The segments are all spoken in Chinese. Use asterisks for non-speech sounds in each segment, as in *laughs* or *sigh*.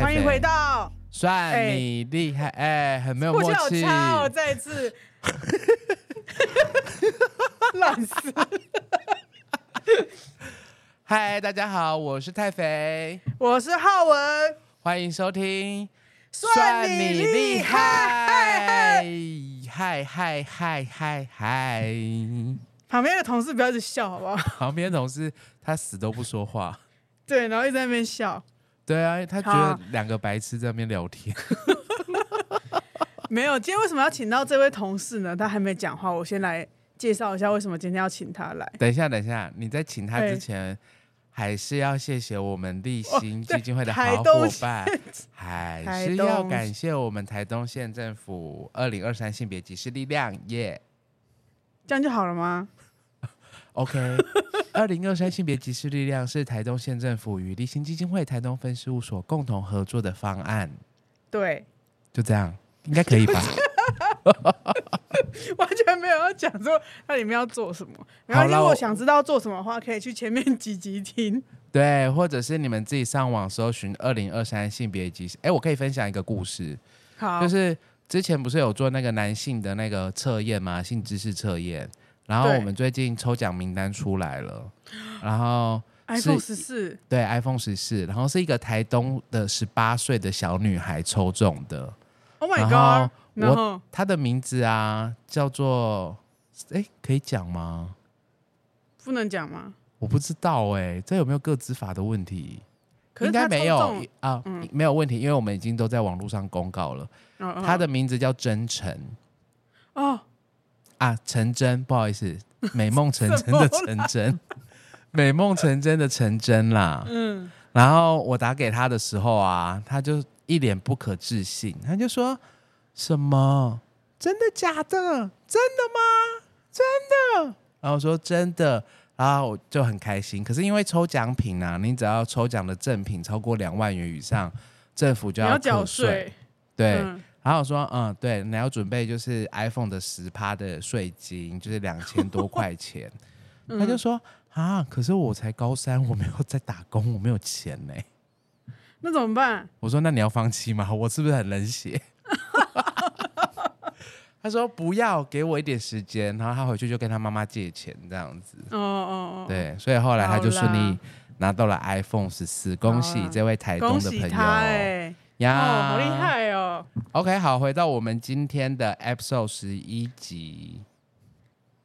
欢迎回到，算你厉害，哎、欸，很没有默契。我再一次，*laughs* 烂死。嗨，大家好，我是太肥，我是浩文，欢迎收听。算你厉害！嗨嗨嗨嗨嗨！旁边的同事不要一直笑，好不好？*laughs* 旁边的同事他死都不说话，对，然后一直在那边笑。对啊，他觉得两个白痴在那边聊天。*laughs* 没有，今天为什么要请到这位同事呢？他还没讲话，我先来介绍一下为什么今天要请他来。等一下，等一下，你在请他之前。还是要谢谢我们立新基金会的好伙伴，*laughs* 还是要感谢我们台东县政府二零二三性别歧视力量耶，yeah、这样就好了吗？OK，*laughs* 二零二三性别歧视力量是台东县政府与立新基金会台东分事务所共同合作的方案。对，就这样，应该可以吧？*laughs* *laughs* 完全没有要讲说它里面要做什么。然后如果想知道做什么的话，可以去前面几集听。对，或者是你们自己上网搜寻二零二三性别歧视。哎，我可以分享一个故事。好，就是之前不是有做那个男性的那个测验吗？性知识测验。然后我们最近抽奖名单出来了。然后 iPhone 十四，对，iPhone 十四。然后是一个台东的十八岁的小女孩抽中的。Oh my god！我他的名字啊，叫做哎，可以讲吗？不能讲吗？我不知道哎、欸，这有没有个资法的问题？应该没有啊，嗯、没有问题，因为我们已经都在网络上公告了。哦哦、他的名字叫真诚哦啊，陈真，不好意思，*laughs* 美梦成真的陈真，*laughs* 美梦成真的成真啦。嗯，然后我打给他的时候啊，他就一脸不可置信，他就说。什么？真的假的？真的吗？真的？然后说真的，然后我就很开心。可是因为抽奖品啊，你只要抽奖的赠品超过两万元以上，政府就要缴税。对，嗯、然后我说嗯，对，你要准备就是 iPhone 的十趴的税金，就是两千多块钱。*laughs* 嗯、他就说啊，可是我才高三，我没有在打工，我没有钱呢。那怎么办？我说那你要放弃吗？我是不是很冷血？*laughs* 他说：“不要给我一点时间，然后他回去就跟他妈妈借钱，这样子。”哦哦哦，对，所以后来他就顺利拿到了 iPhone 十四，恭喜这位台东的朋友！哎呀，哦，好厉害哦！OK，好，回到我们今天的 Episode 十一集。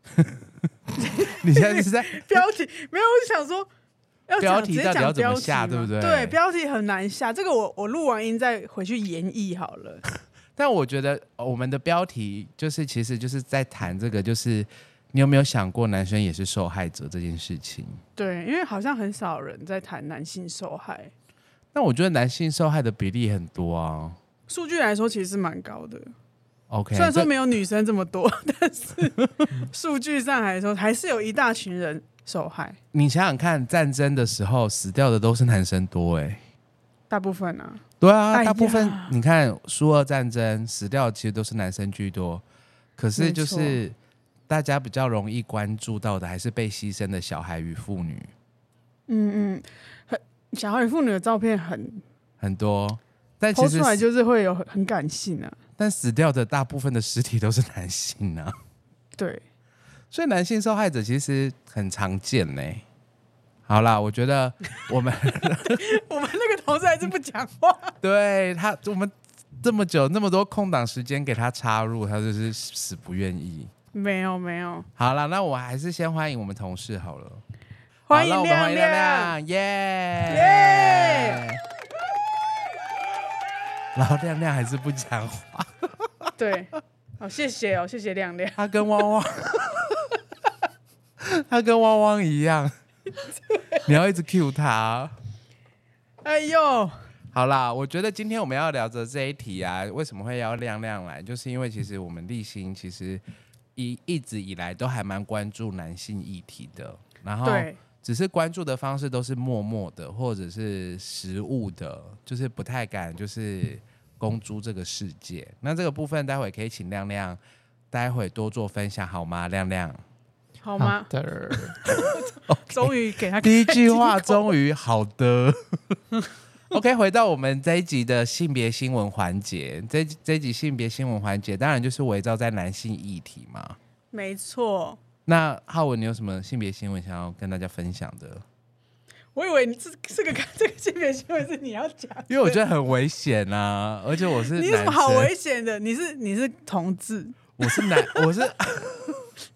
*laughs* 你现在是在 *laughs* 标题没有？我就想说，要标题到底要怎么下，对不对？对，标题很难下，这个我我录完音再回去演绎好了。但我觉得我们的标题就是，其实就是在谈这个，就是你有没有想过男生也是受害者这件事情？对，因为好像很少人在谈男性受害。那我觉得男性受害的比例很多啊。数据来说，其实是蛮高的。OK，虽然说没有女生这么多，但是 *laughs* 数据上来说，还是有一大群人受害。你想想看，战争的时候死掉的都是男生多哎、欸。大部分啊，对啊，大部分你看苏俄战争死掉其实都是男生居多，可是就是大家比较容易关注到的还是被牺牲的小孩与妇女。嗯嗯，很小孩与妇女的照片很很多，但其实出来就是会有很很感性啊。但死掉的大部分的尸体都是男性啊，对，所以男性受害者其实很常见呢、欸。好啦，我觉得我们 *laughs* *laughs* 我们那个同事还是不讲话。*laughs* 对他，我们这么久那么多空档时间给他插入，他就是死不愿意。没有没有。好了，那我还是先欢迎我们同事好了。欢迎亮亮，耶耶。然后亮亮还是不讲话。*laughs* 对，好，谢谢哦，谢谢亮亮。他跟汪汪，*laughs* 他跟汪汪一样。你要一直 cue 他，哎呦，好啦，我觉得今天我们要聊的这一题啊，为什么会邀亮亮来，就是因为其实我们立新其实一一直以来都还蛮关注男性议题的，然后只是关注的方式都是默默的，或者是实物的，就是不太敢就是公诸这个世界。那这个部分待会可以请亮亮，待会多做分享好吗？亮亮，好吗？*laughs* 好的，终于给他第一句话，终于好的。*laughs* OK，回到我们这一集的性别新闻环节，这这一集性别新闻环节，当然就是围绕在男性议题嘛。没错。那浩文，你有什么性别新闻想要跟大家分享的？我以为你是这个 *laughs* 这个性别新闻是你要讲，因为我觉得很危险啊，而且我是你有什么好危险的？你是你是同志，我是男，*laughs* 我是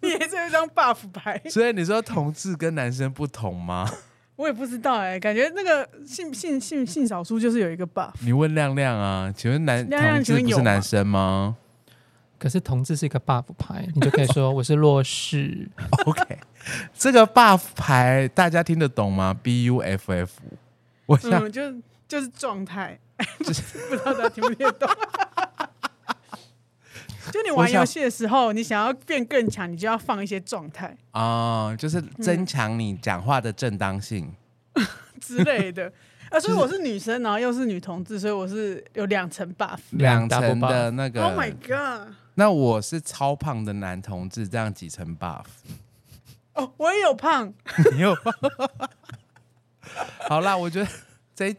你也是有一张 buff 牌，*laughs* 所以你说同志跟男生不同吗？*laughs* 我也不知道哎、欸，感觉那个性性性性少数就是有一个 buff。你问亮亮啊，请问男亮亮同志不是男生吗？可是同志是一个 buff 牌，你就可以说我是弱势。OK，这个 buff 牌大家听得懂吗？B U F F，我想、嗯、就就是状态，就是不知道大家听不听得懂。玩游戏的时候，你想要变更强，你就要放一些状态哦，就是增强你讲话的正当性、嗯、之类的。*laughs* 啊，所以我是女生，然后又是女同志，所以我是有两层 buff，两层的那个。Oh my god！那我是超胖的男同志，这样几层 buff？哦，我也有胖，*laughs* 你有胖。*laughs* 好啦，我觉得在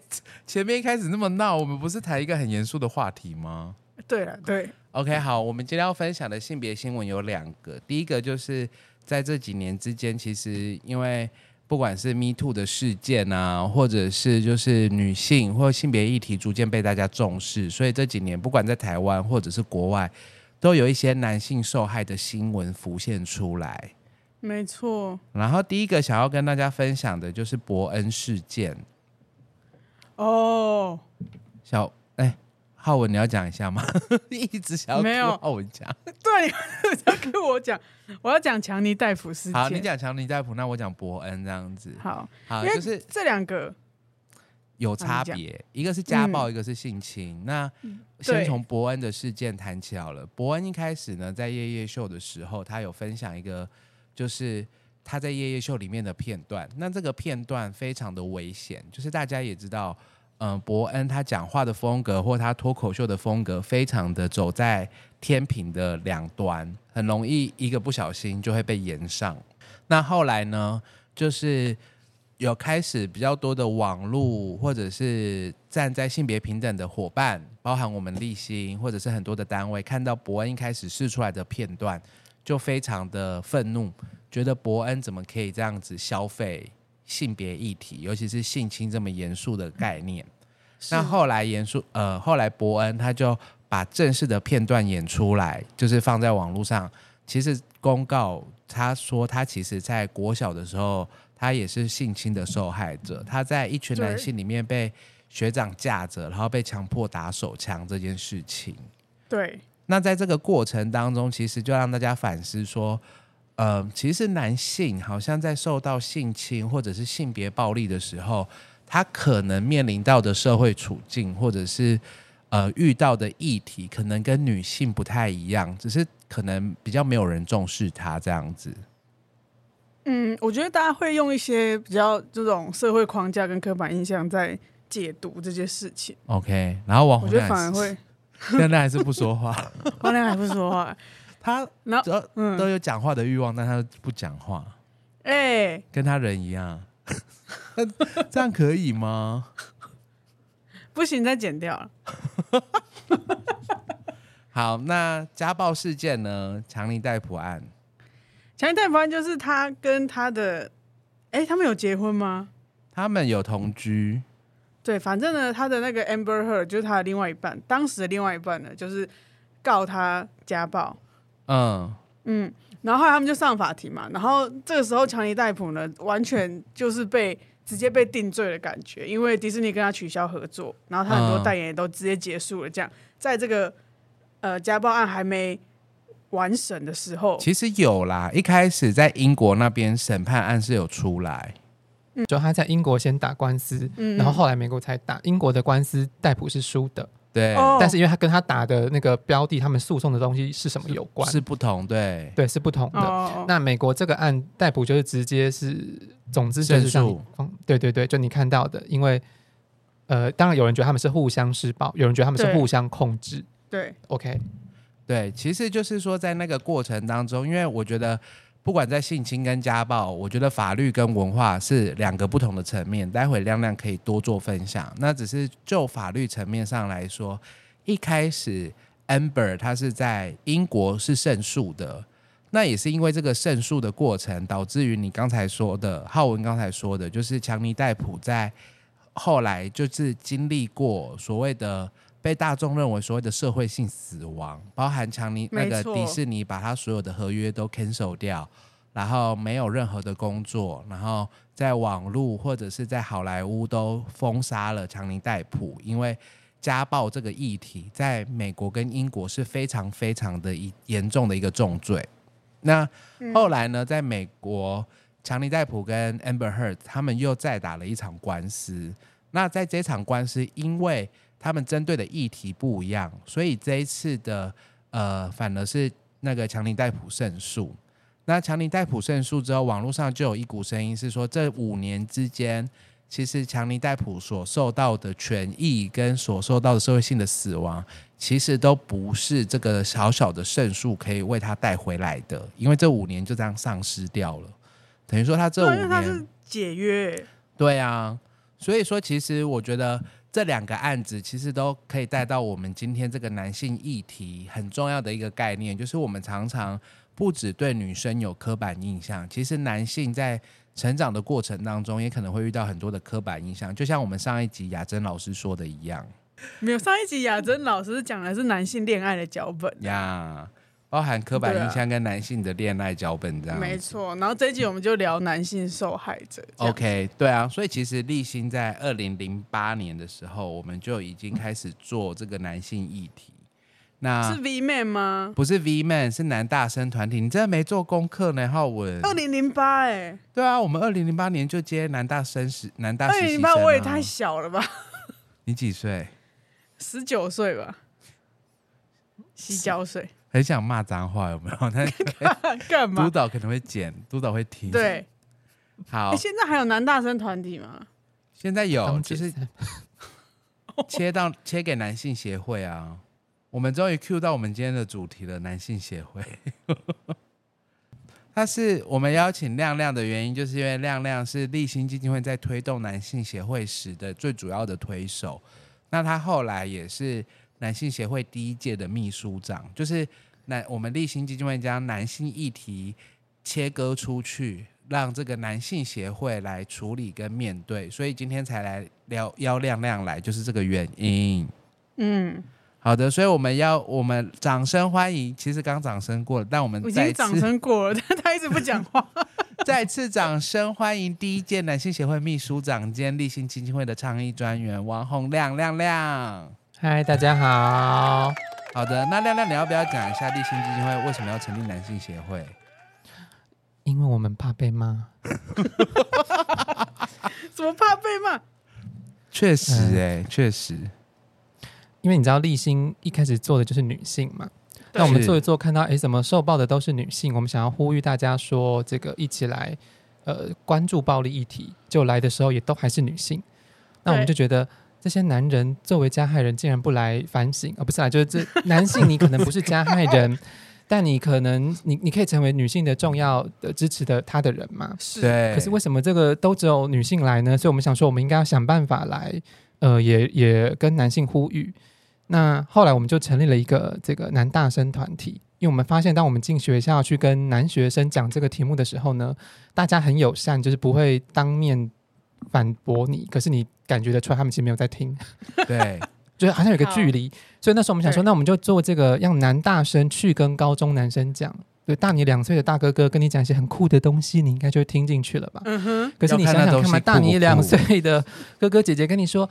前面一开始那么闹，我们不是谈一个很严肃的话题吗？对了，对。OK，好，我们今天要分享的性别新闻有两个。第一个就是在这几年之间，其实因为不管是 Me Too 的事件啊，或者是就是女性或性别议题逐渐被大家重视，所以这几年不管在台湾或者是国外，都有一些男性受害的新闻浮现出来。没错。然后第一个想要跟大家分享的就是伯恩事件。哦，小。浩文，你要讲一下吗？*laughs* 一直想要没有浩文讲，对，你要跟我讲，我要讲强尼戴普事件。好，你讲强尼戴普，那我讲伯恩这样子。好，好，就是这两个有差别，一个是家暴，嗯、一个是性侵。那先从伯恩的事件谈起好了。伯恩一开始呢，在夜夜秀的时候，他有分享一个，就是他在夜夜秀里面的片段。那这个片段非常的危险，就是大家也知道。嗯，伯恩他讲话的风格或他脱口秀的风格，非常的走在天平的两端，很容易一个不小心就会被延上。那后来呢，就是有开始比较多的网络或者是站在性别平等的伙伴，包含我们立新或者是很多的单位，看到伯恩一开始试出来的片段，就非常的愤怒，觉得伯恩怎么可以这样子消费性别议题，尤其是性侵这么严肃的概念。那后来严肃，呃，后来伯恩他就把正式的片段演出来，就是放在网络上。其实公告他说，他其实在国小的时候，他也是性侵的受害者。他在一群男性里面被学长架着，然后被强迫打手枪这件事情。对。那在这个过程当中，其实就让大家反思说，呃，其实男性好像在受到性侵或者是性别暴力的时候。他可能面临到的社会处境，或者是呃遇到的议题，可能跟女性不太一样，只是可能比较没有人重视他这样子。嗯，我觉得大家会用一些比较这种社会框架跟刻板印象在解读这些事情。OK，然后王红亮，我觉得反而会 *laughs* 现在还是不说话，王亮还不说话，他然后都、有讲话的欲望，但他不讲话，哎、欸，跟他人一样。*laughs* 这样可以吗？*laughs* 不行，再剪掉了。*laughs* 好，那家暴事件呢？强尼戴普案。强尼戴普案就是他跟他的，哎、欸，他们有结婚吗？他们有同居。对，反正呢，他的那个 Amber Heard 就是他的另外一半，当时的另外一半呢，就是告他家暴。嗯嗯。然后后来他们就上法庭嘛，然后这个时候强尼戴普呢，完全就是被直接被定罪的感觉，因为迪士尼跟他取消合作，然后他很多代言也都直接结束了。这样，在这个呃家暴案还没完审的时候，其实有啦，一开始在英国那边审判案是有出来，就他在英国先打官司，然后后来美国才打英国的官司，戴普是输的。对，哦。但是因为他跟他打的那个标的，他们诉讼的东西是什么有关？是不同，对，对，是不同的。哦，那美国这个案逮捕就是直接是，总之就是像你胜诉。嗯，对对对，就你看到的，因为呃，当然有人觉得他们是互相施暴，有人觉得他们是对。互相控制。对，OK，对，其实就是说，在那个过程当中，因为我觉得，不管在性侵跟家暴，我觉得法律跟文化是两个不同的层面。待会亮亮可以多做分享。那只是就法律层面上来说，一开始 Amber 他是在英国是胜诉的，那也是因为这个胜诉的过程，导致于你刚才说的浩文刚才说的，就是强尼戴普在后来就是经历过所谓的。被大众认为所谓的社会性死亡，包含强尼那个迪士尼把他所有的合约都 cancel 掉，然后没有任何的工作，然后在网络或者是在好莱坞都封杀了强尼戴普，因为家暴这个议题在美国跟英国是非常非常的一严重的一个重罪。那后来呢，在美国，强尼戴普跟 Amber Heard 他们又再打了一场官司。那在这场官司，因为他们针对的议题不一样，所以这一次的呃，反而是那个强尼戴普胜诉。那强尼戴普胜诉之后，网络上就有一股声音是说，这五年之间，其实强尼戴普所受到的权益跟所受到的社会性的死亡，其实都不是这个小小的胜诉可以为他带回来的，因为这五年就这样丧失掉了，等于说他这五对因为他是年，解约，对啊，所以说其实我觉得。这两个案子其实都可以带到我们今天这个男性议题很重要的一个概念，就是我们常常不只对女生有刻板印象，其实男性在成长的过程当中也可能会遇到很多的刻板印象，就像我们上一集雅珍老师说的一样。没有上一集雅珍老师讲的是男性恋爱的脚本呀。包含刻板印象跟男性的恋爱脚本这样，没错。然后这一集我们就聊男性受害者。OK，对啊，所以其实立新在二零零八年的时候，我们就已经开始做这个男性议题。那是 V Man 吗？不是 V Man，是男大生团体。你真的没做功课呢，浩文。二零零八，哎，对啊，我们二零零八年就接男大生时，男大生。二零零八我也太小了吧？你几岁？十九岁吧。洗脚水。很想骂脏话，有没有？*laughs* 那 *laughs* 干嘛？督导可能会剪，督导会听。对，好。欸、现在还有男大生团体吗？现在有，就是 *laughs* 切到切给男性协会啊。我们终于 cue 到我们今天的主题了，男性协会。他是我们邀请亮亮的原因，就是因为亮亮是立新基金会在推动男性协会时的最主要的推手。那他后来也是。男性协会第一届的秘书长，就是男我们立新基金会将男性议题切割出去，让这个男性协会来处理跟面对，所以今天才来聊邀亮亮来，就是这个原因。嗯，好的，所以我们要我们掌声欢迎，其实刚掌声过了，但我们再次掌声过了，但 *laughs* 他一直不讲话。*laughs* 再次掌声欢迎第一届男性协会秘书长兼立新基金会的倡议专员王洪亮亮亮。嗨，大家好。好的，那亮亮，你要不要讲一下立新基金会为什么要成立男性协会？因为我们怕被骂。*laughs* 怎么怕被骂？确实、欸，哎、嗯，确实。因为你知道，立新一开始做的就是女性嘛。那我们做一做，看到哎，怎么受暴的都是女性？我们想要呼吁大家说，这个一起来，呃，关注暴力议题。就来的时候也都还是女性。那我们就觉得。这些男人作为加害人，竟然不来反省，而、哦、不是啊，就是这 *laughs* 男性，你可能不是加害人，*laughs* 但你可能你你可以成为女性的重要的支持的他的人嘛？是。可是为什么这个都只有女性来呢？所以我们想说，我们应该要想办法来，呃，也也跟男性呼吁。那后来我们就成立了一个这个男大生团体，因为我们发现，当我们进学校去跟男学生讲这个题目的时候呢，大家很友善，就是不会当面。反驳你，可是你感觉得出来，他们其实没有在听，*laughs* 对，就是好像有个距离。所以那时候我们想说，那我们就做这个，让男大生去跟高中男生讲，对，大你两岁的大哥哥跟你讲一些很酷的东西，你应该就会听进去了吧？嗯哼。可是你想想看嘛，大你两岁的哥哥姐姐跟你说，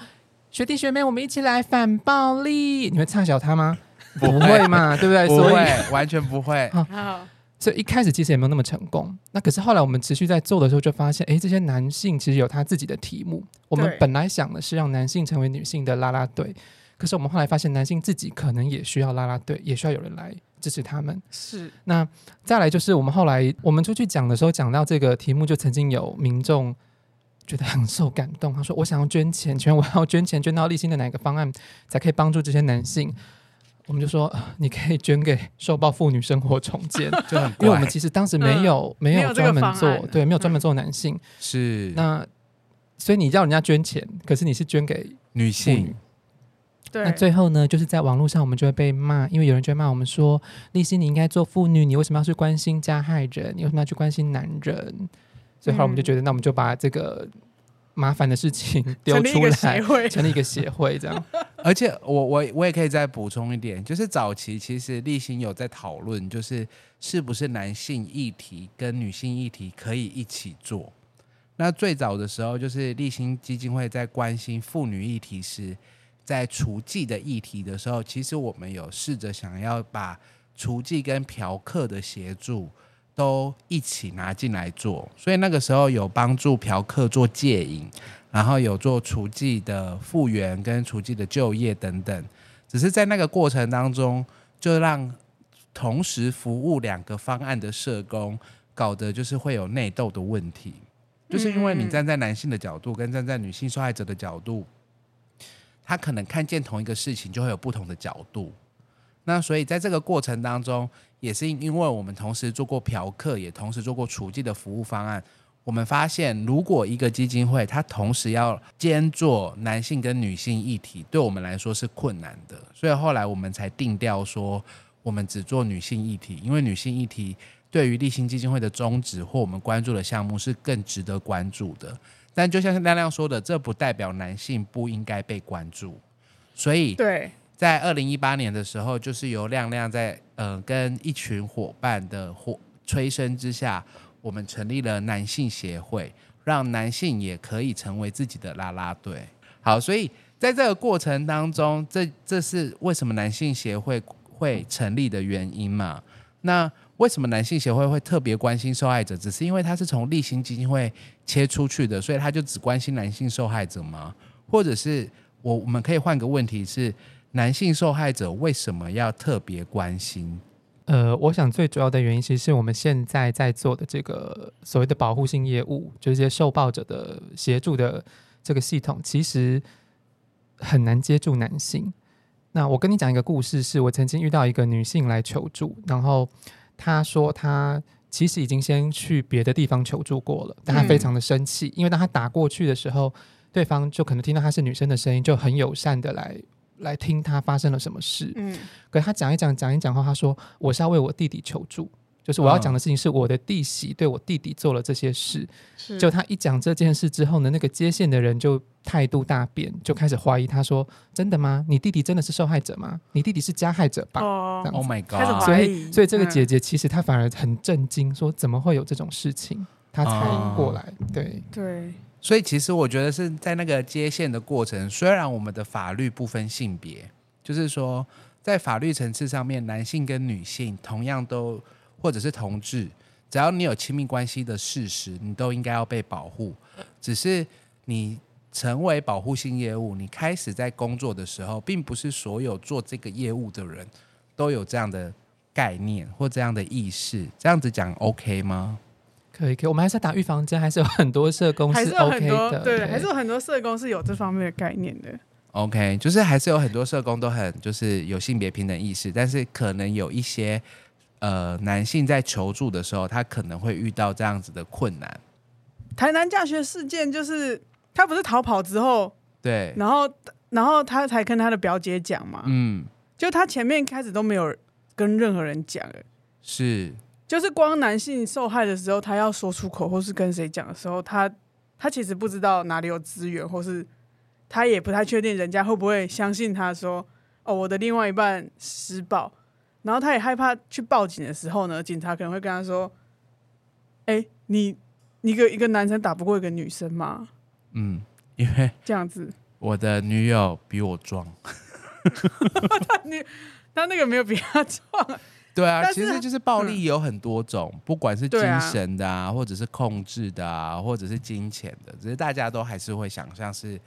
学弟学妹，我们一起来反暴力，你会差小他吗？不会，嘛，对不对？不会，所以完全不会。好。所以一开始其实也没有那么成功，那可是后来我们持续在做的时候，就发现，哎，这些男性其实有他自己的题目。我们本来想的是让男性成为女性的啦啦队，可是我们后来发现，男性自己可能也需要啦啦队，也需要有人来支持他们。是。那再来就是我们后来我们出去讲的时候，讲到这个题目，就曾经有民众觉得很受感动。他说：“我想要捐钱，捐我要捐钱，捐到立新的哪个方案才可以帮助这些男性？”我们就说：“你可以捐给受暴妇女生活重建。*laughs* ”就很因为我们其实当时没有、嗯、没有专门做，对，没有专门做男性。是。那所以你叫人家捐钱，可是你是捐给女性。对那最后呢，就是在网络上，我们就会被骂，因为有人就会骂我们说：“丽欣，你应该做妇女，你为什么要去关心加害人？你为什么要去关心男人？”所以后来我们就觉得，那我们就把这个麻烦的事情丢出来，成立一个协会，成立一个协会这样。*laughs* 而且我我我也可以再补充一点，就是早期其实立新有在讨论，就是是不是男性议题跟女性议题可以一起做。那最早的时候，就是立新基金会在关心妇女议题时。在厨妓的议题的时候，其实我们有试着想要把厨妓跟嫖客的协助都一起拿进来做，所以那个时候有帮助嫖客做戒瘾，然后有做厨妓的复原跟厨妓的就业等等。只是在那个过程当中，就让同时服务两个方案的社工搞得就是会有内斗的问题，就是因为你站在男性的角度跟站在女性受害者的角度。他可能看见同一个事情，就会有不同的角度。那所以在这个过程当中，也是因为我们同时做过嫖客，也同时做过厨妓的服务方案。我们发现，如果一个基金会它同时要兼做男性跟女性议题，对我们来说是困难的。所以后来我们才定调说，我们只做女性议题，因为女性议题对于立新基金会的宗旨或我们关注的项目是更值得关注的。但就像是亮亮说的，这不代表男性不应该被关注。所以，对，在二零一八年的时候，就是由亮亮在呃跟一群伙伴的火催生之下，我们成立了男性协会，让男性也可以成为自己的啦啦队。好，所以在这个过程当中，这这是为什么男性协会会成立的原因嘛？那为什么男性协会会特别关心受害者？只是因为他是从励馨基金会切出去的，所以他就只关心男性受害者吗？或者是我我们可以换个问题是：男性受害者为什么要特别关心？呃，我想最主要的原因其实是我们现在在做的这个所谓的保护性业务，就是这些受暴者的协助的这个系统，其实很难接住男性。那我跟你讲一个故事，是我曾经遇到一个女性来求助，然后。她说她其实已经先去别的地方求助过了，但她非常的生气，因为当她打过去的时候，对方就可能听到她是女生的声音，就很友善的来来听他发生了什么事。嗯，可是他讲一讲讲一讲话，他说我是要为我弟弟求助。就是我要讲的事情是我的弟媳对我弟弟做了这些事，是就他一讲这件事之后呢，那个接线的人就态度大变，就开始怀疑他说：“真的吗？你弟弟真的是受害者吗？你弟弟是加害者吧？” Oh my god！开始所以所以这个姐姐其实她反而很震惊，说怎么会有这种事情？她才过来，对对。所以其实我觉得是在那个接线的过程，虽然我们的法律不分性别，就是说在法律层次上面，男性跟女性同样都。或者是同志，只要你有亲密关系的事实，你都应该要被保护。只是你成为保护性业务，你开始在工作的时候，并不是所有做这个业务的人都有这样的概念或这样的意识。这样子讲 OK 吗？可以，可以。我们还是要打预防针，还是有很多社工是 OK 的，对，对，还是有很多社工是有这方面的概念的。OK，就是还是有很多社工都很就是有性别平等意识，但是可能有一些。呃，男性在求助的时候，他可能会遇到这样子的困难。台南教学事件就是他不是逃跑之后，对，然后然后他才跟他的表姐讲嘛，嗯，就他前面开始都没有跟任何人讲，是，就是光男性受害的时候，他要说出口或是跟谁讲的时候，他他其实不知道哪里有资源，或是他也不太确定人家会不会相信他说，哦，我的另外一半施暴。然后他也害怕去报警的时候呢，警察可能会跟他说：“哎，你一个一个男生打不过一个女生吗？”嗯，因为这样子，我的女友比我壮。*laughs* 他女他那个没有比他壮。对啊，其实就是暴力有很多种，嗯、不管是精神的啊，或者是控制的啊，或者是金钱的，只是大家都还是会想象是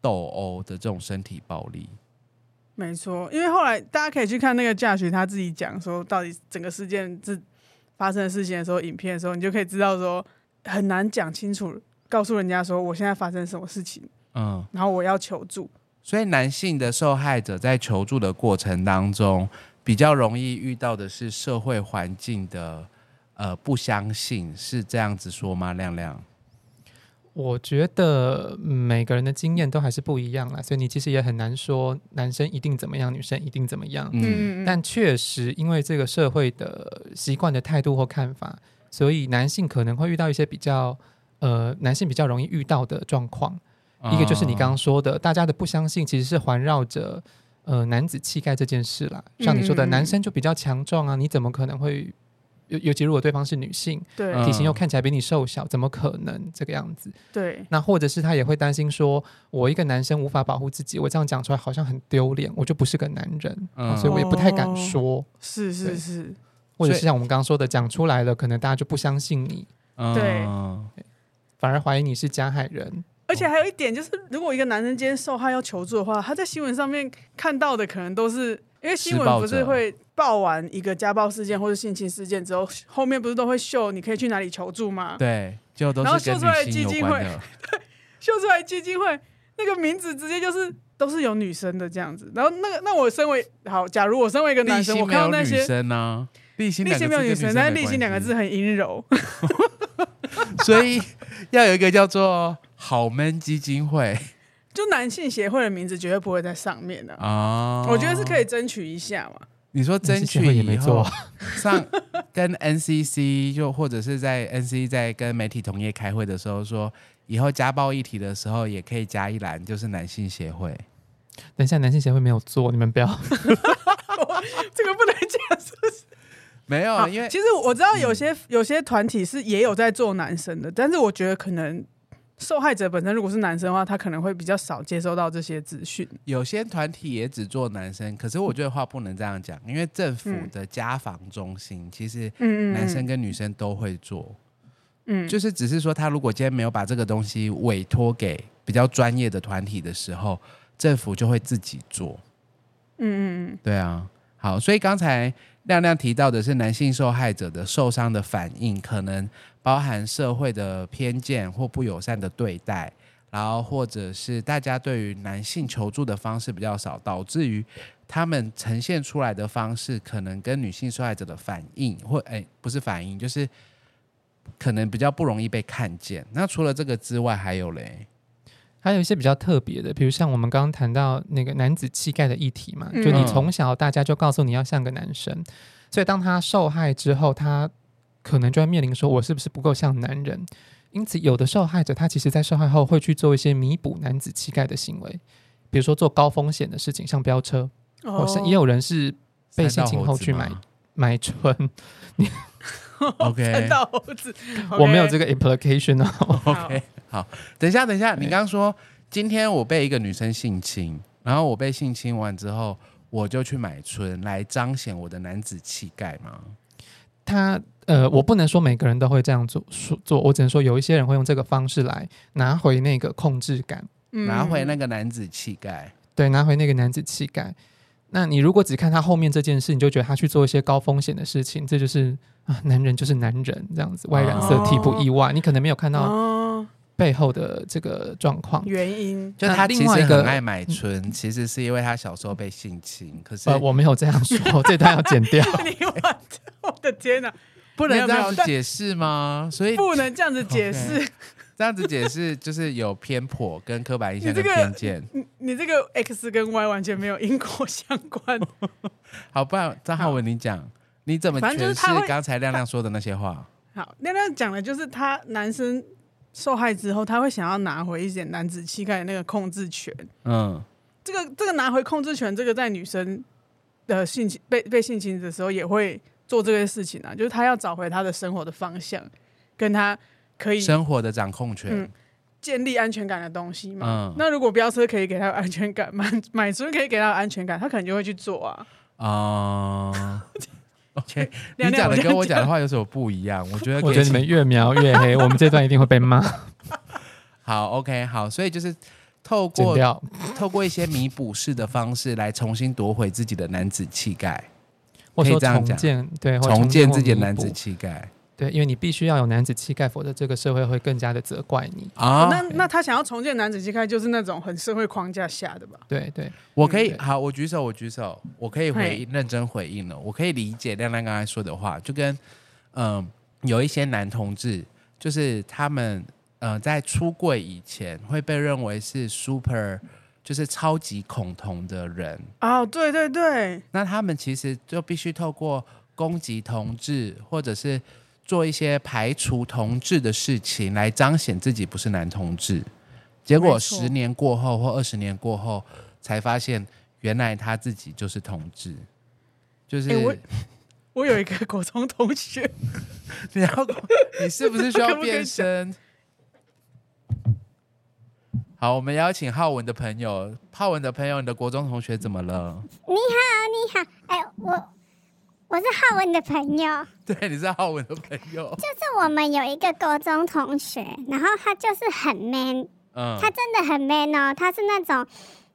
斗殴的这种身体暴力。没错，因为后来大家可以去看那个驾驶他自己讲说，到底整个事件是发生的事情的时候，影片的时候，你就可以知道说很难讲清楚，告诉人家说我现在发生什么事情，嗯，然后我要求助。所以男性的受害者在求助的过程当中，比较容易遇到的是社会环境的呃不相信，是这样子说吗？亮亮。我觉得每个人的经验都还是不一样啦，所以你其实也很难说男生一定怎么样，女生一定怎么样。嗯，但确实因为这个社会的习惯的态度或看法，所以男性可能会遇到一些比较呃，男性比较容易遇到的状况。一个就是你刚刚说的，大家的不相信其实是环绕着呃男子气概这件事啦。像你说的，男生就比较强壮啊，你怎么可能会？尤尤其如果对方是女性，对，体型又看起来比你瘦小，怎么可能这个样子？对，那或者是他也会担心说，我一个男生无法保护自己，我这样讲出来好像很丢脸，我就不是个男人，嗯、所以我也不太敢说。哦、是是是，或者是像我们刚刚说的，讲出来了，可能大家就不相信你，对，反而怀疑你是加害人。而且还有一点就是，如果一个男生今天受害要求助的话，他在新闻上面看到的可能都是。因为新闻不是会报完一个家暴事件或者性侵事件之后，后面不是都会秀你可以去哪里求助吗？对，就都是然后秀出来基金会，*laughs* 对，秀出来基金会那个名字直接就是都是有女生的这样子。然后那个那我身为好，假如我身为一个男生，我看到那些女生呢，立新立新没有女生，但是立心两个字很阴柔，*laughs* 所以要有一个叫做好 man 基金会。就男性协会的名字绝对不会在上面的啊！我觉得是可以争取一下嘛。你说争取也没错，上跟 NCC 就或者是在 NCC 在跟媒体同业开会的时候说，以后家暴议题的时候也可以加一栏，就是男性协会。等一下，男性协会没有做，你们不要，*laughs* 这个不能讲，是不是？没有，因为其实我知道有些有些团体是也有在做男生的，但是我觉得可能。受害者本身如果是男生的话，他可能会比较少接收到这些资讯。有些团体也只做男生，可是我觉得话不能这样讲，因为政府的家访中心其实男生跟女生都会做。嗯，就是只是说他如果今天没有把这个东西委托给比较专业的团体的时候，政府就会自己做。嗯嗯嗯，对啊。好，所以刚才亮亮提到的是男性受害者的受伤的反应，可能包含社会的偏见或不友善的对待，然后或者是大家对于男性求助的方式比较少，导致于他们呈现出来的方式可能跟女性受害者的反应或诶不是反应，就是可能比较不容易被看见。那除了这个之外，还有嘞？还有一些比较特别的，比如像我们刚刚谈到那个男子气概的议题嘛，就你从小大家就告诉你要像个男生，嗯、所以当他受害之后，他可能就会面临说，我是不是不够像男人？因此，有的受害者他其实在受害后会去做一些弥补男子气概的行为，比如说做高风险的事情，像飙车，或是、哦、也有人是被性侵后去买买春。你 *laughs* OK，*laughs* 我没有这个 implication 哦。*laughs* OK。好，等一下，等一下，你刚刚说今天我被一个女生性侵，然后我被性侵完之后，我就去买春来彰显我的男子气概吗？他呃，我不能说每个人都会这样做，说做，我只能说有一些人会用这个方式来拿回那个控制感，嗯、拿回那个男子气概，对，拿回那个男子气概。那你如果只看他后面这件事，你就觉得他去做一些高风险的事情，这就是啊，男人就是男人这样子，外染色体不意外，哦、你可能没有看到。哦背后的这个状况原因，就他另外一个很爱买春，其实是因为他小时候被性侵。可是、呃、我没有这样说，这段要剪掉。*laughs* 你我的天哪，不能这样子解释吗？所以不能这样子解释，okay, 这样子解释就是有偏颇跟刻板印象 *laughs* 的偏见。你、这个、你这个 X 跟 Y 完全没有因果相关。*laughs* 好，不然张浩文你讲，你怎么诠释刚才亮亮说的那些话？好，亮亮讲的就是他男生。受害之后，他会想要拿回一点男子气概的那个控制权。嗯，这个这个拿回控制权，这个在女生的性侵被被性侵的时候也会做这些事情啊，就是他要找回他的生活的方向，跟他可以生活的掌控权，嗯，建立安全感的东西嘛。嗯，那如果飙车可以给他安全感，买买车可以给他安全感，他可能就会去做啊。啊。嗯 *laughs* OK，你讲的跟我讲的话有什么不一样？我觉得，我觉得你们越描越黑，我们这段一定会被骂。*laughs* 好，OK，好，所以就是透过透过一些弥补式的方式来重新夺回自己的男子气概，或者说重建对重建自己的男子气概。对，因为你必须要有男子气概，否则这个社会会更加的责怪你啊。哦、那那他想要重建男子气概，就是那种很社会框架下的吧？对对，我可以好，我举手，我举手，我可以回应，认真回应了。我可以理解亮亮刚才说的话，就跟嗯、呃，有一些男同志，就是他们呃在出柜以前会被认为是 super，就是超级恐同的人。哦，对对对，那他们其实就必须透过攻击同志，或者是。做一些排除同志的事情来彰显自己不是男同志，结果十年过后或二十年过后才发现，原来他自己就是同志。就是、欸、我，我有一个国中同学，*laughs* 你要你是不是需要变身？好，我们邀请浩文的朋友，浩文的朋友，你的国中同学怎么了？你好，你好，哎、欸，我。我是浩文的朋友，*laughs* 对，你是浩文的朋友。就是我们有一个高中同学，然后他就是很 man，嗯，他真的很 man 哦，他是那种，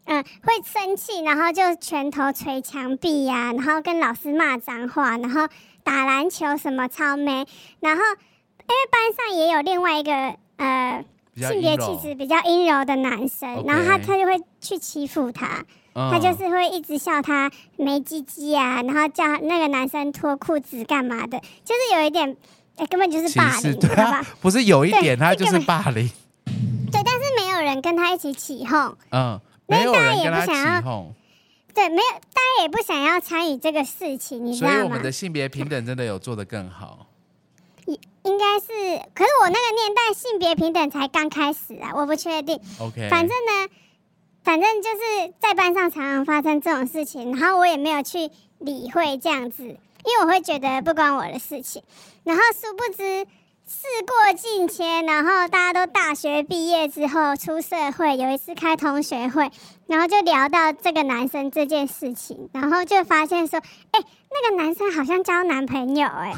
嗯，会生气，然后就拳头捶墙壁呀、啊，然后跟老师骂脏话，然后打篮球什么超 man。然后因为班上也有另外一个呃性别气质比较阴柔的男生，然后他他就会去欺负他。他就是会一直笑他没鸡鸡啊，然后叫那个男生脱裤子干嘛的，就是有一点，哎、欸，根本就是霸凌，对吧？不是有一点，他就是霸凌。*laughs* 对，但是没有人跟他一起起哄，嗯，没有人跟他起哄。对，没有，大家也不想要参与这个事情，你知道吗？所以我们的性别平等真的有做得更好。应应该是，可是我那个年代性别平等才刚开始啊，我不确定。OK，反正呢。反正就是在班上常常发生这种事情，然后我也没有去理会这样子，因为我会觉得不关我的事情。然后殊不知事过境迁，然后大家都大学毕业之后出社会，有一次开同学会，然后就聊到这个男生这件事情，然后就发现说，哎，那个男生好像交男朋友哎。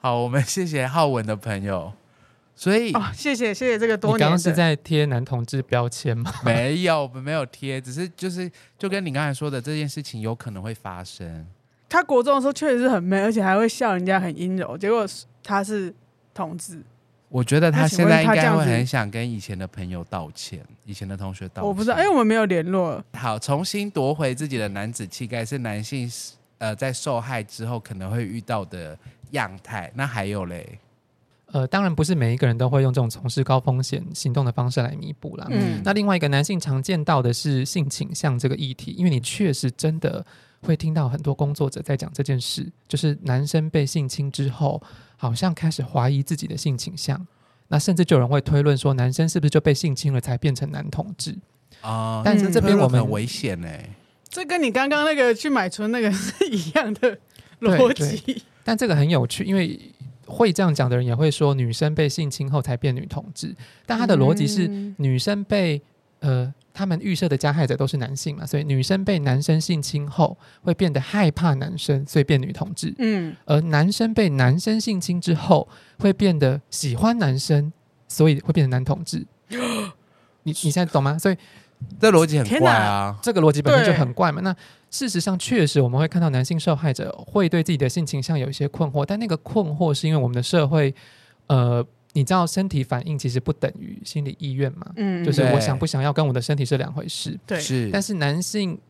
好，我们谢谢浩文的朋友。所以，哦，谢谢谢谢这个多年。你刚刚是在贴男同志标签吗？*laughs* 没有，我们没有贴，只是就是就跟你刚才说的这件事情有可能会发生。他国中的时候确实是很 man，而且还会笑人家很阴柔。结果他是同志，我觉得他现在应该会很想跟以前的朋友道歉，以前的同学道歉。我不知道，因为我们没有联络。好，重新夺回自己的男子气概是男性呃在受害之后可能会遇到的样态。那还有嘞？呃，当然不是每一个人都会用这种从事高风险行动的方式来弥补啦。嗯，那另外一个男性常见到的是性倾向这个议题，因为你确实真的会听到很多工作者在讲这件事，就是男生被性侵之后，好像开始怀疑自己的性倾向，那甚至就有人会推论说，男生是不是就被性侵了才变成男同志啊？但是这边我们很危险哎，这跟你刚刚那个去买春那个是一样的逻辑，但这个很有趣，因为。会这样讲的人也会说，女生被性侵后才变女同志，但他的逻辑是女生被呃他们预设的加害者都是男性嘛，所以女生被男生性侵后会变得害怕男生，所以变女同志。嗯，而男生被男生性侵之后会变得喜欢男生，所以会变成男同志。你你现在懂吗？所以这逻辑很怪啊，这个逻辑本身就很怪嘛。那。事实上，确实我们会看到男性受害者会对自己的性倾向有一些困惑，但那个困惑是因为我们的社会，呃，你知道，身体反应其实不等于心理意愿嘛，嗯，就是我想不想要跟我的身体是两回事，对，是。但是男性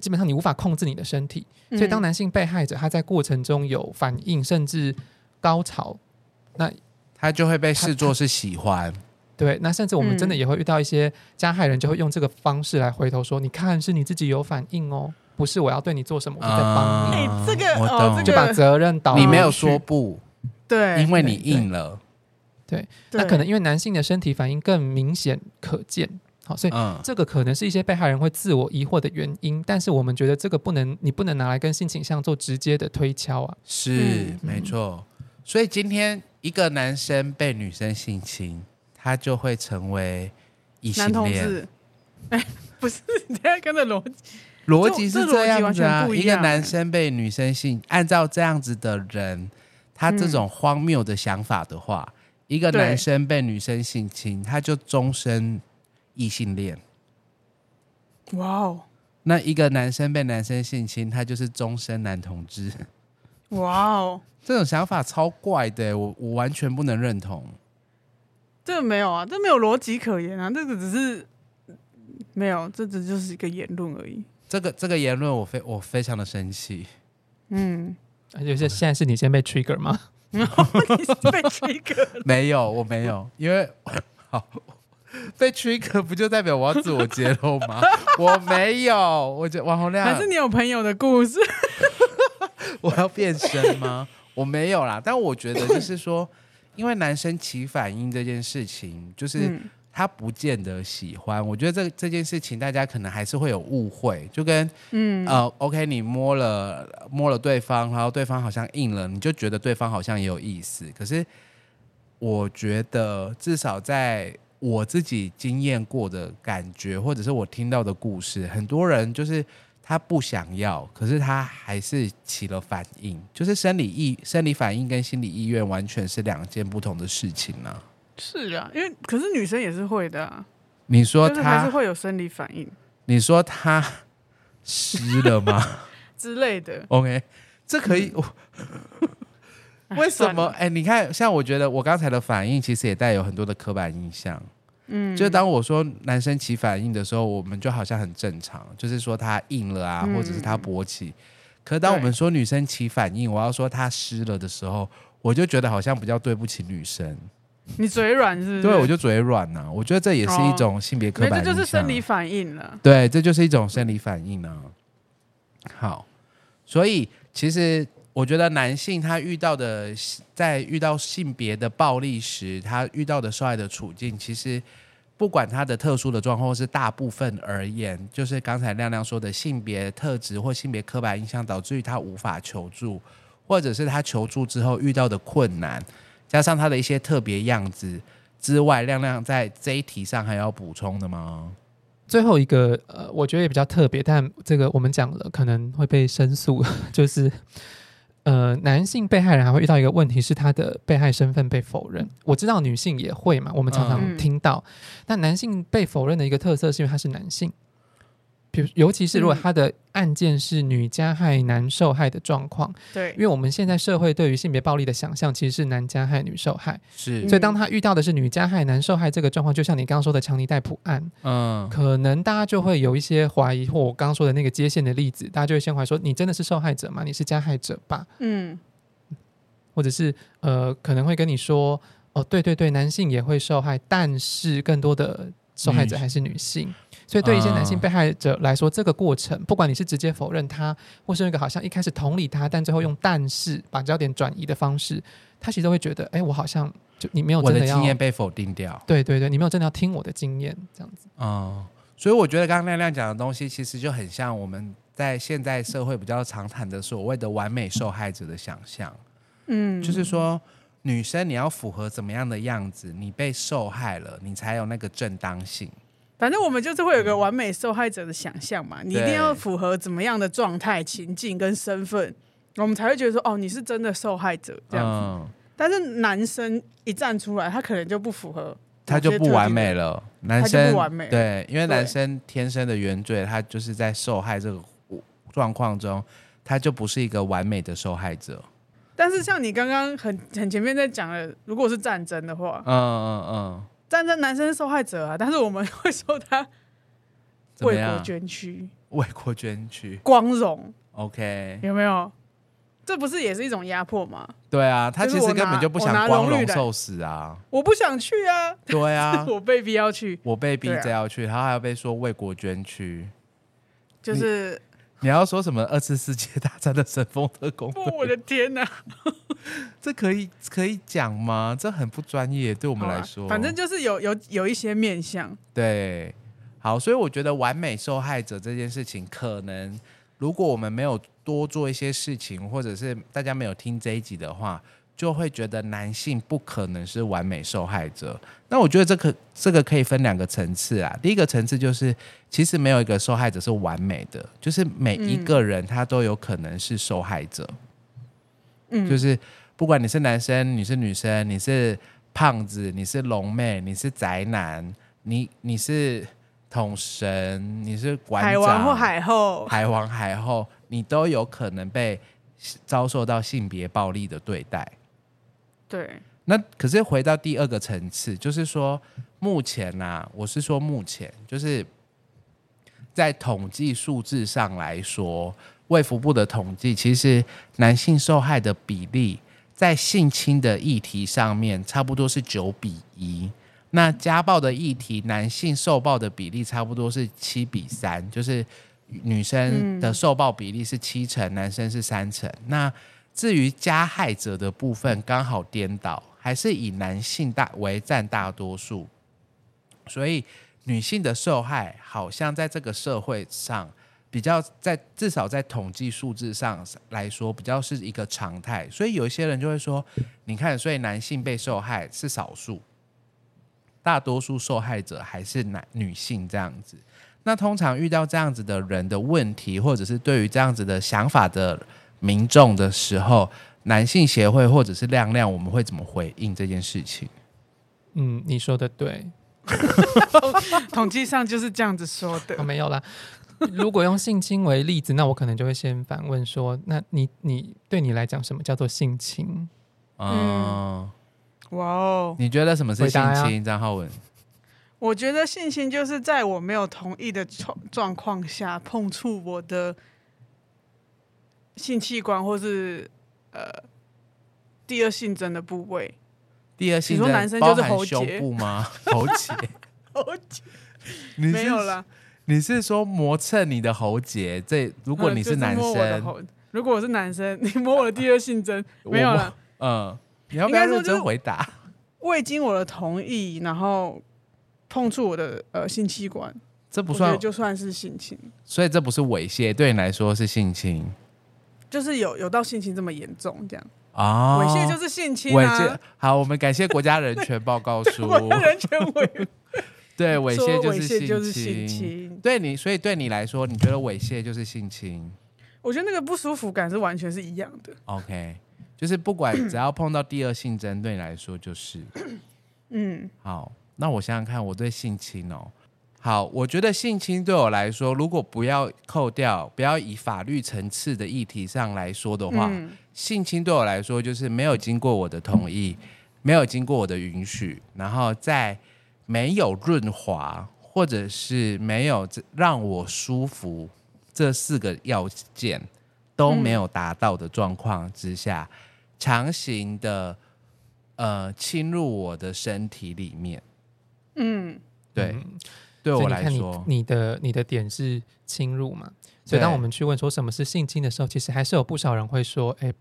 基本上你无法控制你的身体，所以当男性被害者他在过程中有反应，甚至高潮，那他就会被视作是喜欢。对，那甚至我们真的也会遇到一些加害人，就会用这个方式来回头说：“你看，是你自己有反应哦。”不是我要对你做什么，我在帮你。哎、欸，这个我懂，就把责任倒。你没有说不，对，因为你硬了。对，对，那可能因为男性的身体反应更明显可见，好，所以这个可能是一些被害人会自我疑惑的原因。但是我们觉得这个不能，你不能拿来跟性倾向做直接的推敲啊。是，嗯、没错。所以今天一个男生被女生性侵，他就会成为异性恋。*laughs* 哎，不是，*laughs* 你在跟着逻辑。逻辑是这样子啊，一个男生被女生性，按照这样子的人，他这种荒谬的想法的话，一个男生被女生性侵，他就终身异性恋。哇哦！那一个男生被男生性侵，他就是终身男同志。哇哦！这种想法超怪的，我我完全不能认同。这个没有啊，这没有逻辑可言啊，这个只是没有，这只就是一个言论而已。这个这个言论，我非我非常的生气。嗯，而且现在是你先被 trigger 吗？*laughs* 你是被 trigger？没有，我没有，因为好。*laughs* 被 trigger 不就代表我要自我揭露吗？*laughs* 我没有，我觉得王洪亮还是你有朋友的故事？我要变身吗？我没有啦，但我觉得就是说，因为男生起反应这件事情，就是他不见得喜欢。我觉得这这件事情大家可能还是会有误会，就跟嗯呃，OK，你摸了摸了对方，然后对方好像硬了，你就觉得对方好像也有意思。可是我觉得至少在我自己经验过的感觉，或者是我听到的故事，很多人就是他不想要，可是他还是起了反应，就是生理意生理反应跟心理意愿完全是两件不同的事情呢、啊。是啊，因为可是女生也是会的、啊。你说他还是会有生理反应？你说他湿了吗？*laughs* 之类的。OK，这可以。嗯 *laughs* 为什么？哎、欸，你看，像我觉得我刚才的反应，其实也带有很多的刻板印象。嗯，就当我说男生起反应的时候，我们就好像很正常，就是说他硬了啊，嗯、或者是他勃起。可当我们说女生起反应，我要说她湿了的时候，我就觉得好像比较对不起女生。你嘴软是不是？对，我就嘴软呐、啊。我觉得这也是一种性别刻板印象。这就是生理反应了。对，这就是一种生理反应呢、啊。好，所以其实。我觉得男性他遇到的，在遇到性别的暴力时，他遇到的受害的处境，其实不管他的特殊的状况，是大部分而言，就是刚才亮亮说的性别特质或性别刻板印象，导致于他无法求助，或者是他求助之后遇到的困难，加上他的一些特别样子之外，亮亮在这一题上还要补充的吗？最后一个，呃，我觉得也比较特别，但这个我们讲了可能会被申诉，*laughs* 就是。呃，男性被害人还会遇到一个问题，是他的被害身份被否认。我知道女性也会嘛，我们常常听到，嗯、但男性被否认的一个特色是因为他是男性。比如，尤其是如果他的案件是女加害男受害的状况，对，因为我们现在社会对于性别暴力的想象其实是男加害女受害，是，所以当他遇到的是女加害男受害这个状况，就像你刚刚说的强尼戴普案，嗯，可能大家就会有一些怀疑，或我刚刚说的那个接线的例子，大家就会先怀疑说，你真的是受害者吗？你是加害者吧？嗯，或者是呃，可能会跟你说，哦，对对对，男性也会受害，但是更多的受害者还是女性。所以，对一些男性被害者来说，嗯、这个过程，不管你是直接否认他，或是那个好像一开始同理他，但最后用但是把焦点转移的方式，他其实都会觉得，哎，我好像就你没有真的，要我的经验被否定掉。对对对，你没有真的要听我的经验，这样子。嗯，所以我觉得刚刚亮亮讲的东西，其实就很像我们在现在社会比较常谈的所谓的完美受害者的想象。嗯，就是说，女生你要符合怎么样的样子，你被受害了，你才有那个正当性。反正我们就是会有个完美受害者的想象嘛，你一定要符合怎么样的状态、情境跟身份，我们才会觉得说，哦，你是真的受害者这样子。嗯、但是男生一站出来，他可能就不符合，他就不完美了。男生不完美，对，因为男生天生的原罪，他就是在受害这个状况中，他就不是一个完美的受害者。但是像你刚刚很很前面在讲的，如果是战争的话，嗯嗯嗯。嗯战争男生是受害者啊，但是我们会说他为国捐躯，为国捐躯，光荣。OK，有没有？这不是也是一种压迫吗？对啊，他其实根本就不想光荣受死啊！我不想去啊！对啊，*laughs* 我被逼要去，我被逼着要去，他还要被说为国捐躯，就是。*laughs* 你要说什么二次世界大战的神风特工队？我的天哪，*laughs* 这可以可以讲吗？这很不专业，对我们来说。反正就是有有有一些面向。对，好，所以我觉得完美受害者这件事情，可能如果我们没有多做一些事情，或者是大家没有听这一集的话。就会觉得男性不可能是完美受害者。那我觉得这个这个可以分两个层次啊。第一个层次就是，其实没有一个受害者是完美的，就是每一个人他都有可能是受害者。嗯，就是不管你是男生、你是女生、你是胖子、你是龙妹、你是宅男、你你是统神，你是馆长，海王或海后，海王海后，你都有可能被遭受到性别暴力的对待。对，那可是回到第二个层次，就是说目前呐、啊，我是说目前，就是在统计数字上来说，卫福部的统计，其实男性受害的比例在性侵的议题上面，差不多是九比一。那家暴的议题，男性受暴的比例差不多是七比三，就是女生的受暴比例是七成，男生是三成。那至于加害者的部分，刚好颠倒，还是以男性大为占大多数。所以女性的受害，好像在这个社会上比较在至少在统计数字上来说，比较是一个常态。所以有一些人就会说，你看，所以男性被受害是少数。大多数受害者还是男女性这样子，那通常遇到这样子的人的问题，或者是对于这样子的想法的民众的时候，男性协会或者是亮亮，我们会怎么回应这件事情？嗯，你说的对，*laughs* 统计上就是这样子说的。我、哦、没有啦。如果用性侵为例子，那我可能就会先反问说：那你你对你来讲，什么叫做性侵？嗯。嗯哇哦！你觉得什么是性侵？张浩文，我觉得性侵就是在我没有同意的状状况下碰触我的性器官，或是呃第二性征的部位。第二性征，你说男生就是喉结部吗？*laughs* 喉结，喉结，没有啦。你是说磨蹭你的喉结？这如果你是男生，嗯、如果我是男生，你摸我的第二性征，没有了。嗯。你要不要认真回答？未经我的同意，然后碰触我的呃性器官，这不算就算是性侵，所以这不是猥亵，对你来说是性侵，就是有有到性侵这么严重这样啊？猥亵就是性侵啊！好，我们感谢国家人权报告书，*laughs* 国家人权委 *laughs* 对猥亵就是性侵，对你，所以对你来说，你觉得猥亵就是性侵？我觉得那个不舒服感是完全是一样的。OK。就是不管只要碰到第二性征，对你来说就是，嗯，好，那我想想看，我对性侵哦，好，我觉得性侵对我来说，如果不要扣掉，不要以法律层次的议题上来说的话，嗯、性侵对我来说就是没有经过我的同意，没有经过我的允许，然后在没有润滑或者是没有让我舒服这四个要件都没有达到的状况之下。强行的呃侵入我的身体里面，嗯，对，嗯、对我来说，你，你的你的点是侵入嘛？所以当我们去问说什么是性侵的时候，其实还是有不少人会说，哎、欸，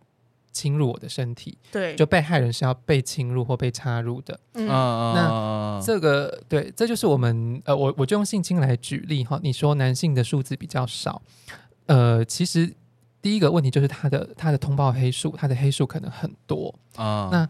侵入我的身体，对，就被害人是要被侵入或被插入的。嗯，那这个对，这就是我们呃，我我就用性侵来举例哈。你说男性的数字比较少，呃，其实。第一个问题就是他的他的通报黑数，他的黑数可能很多啊。那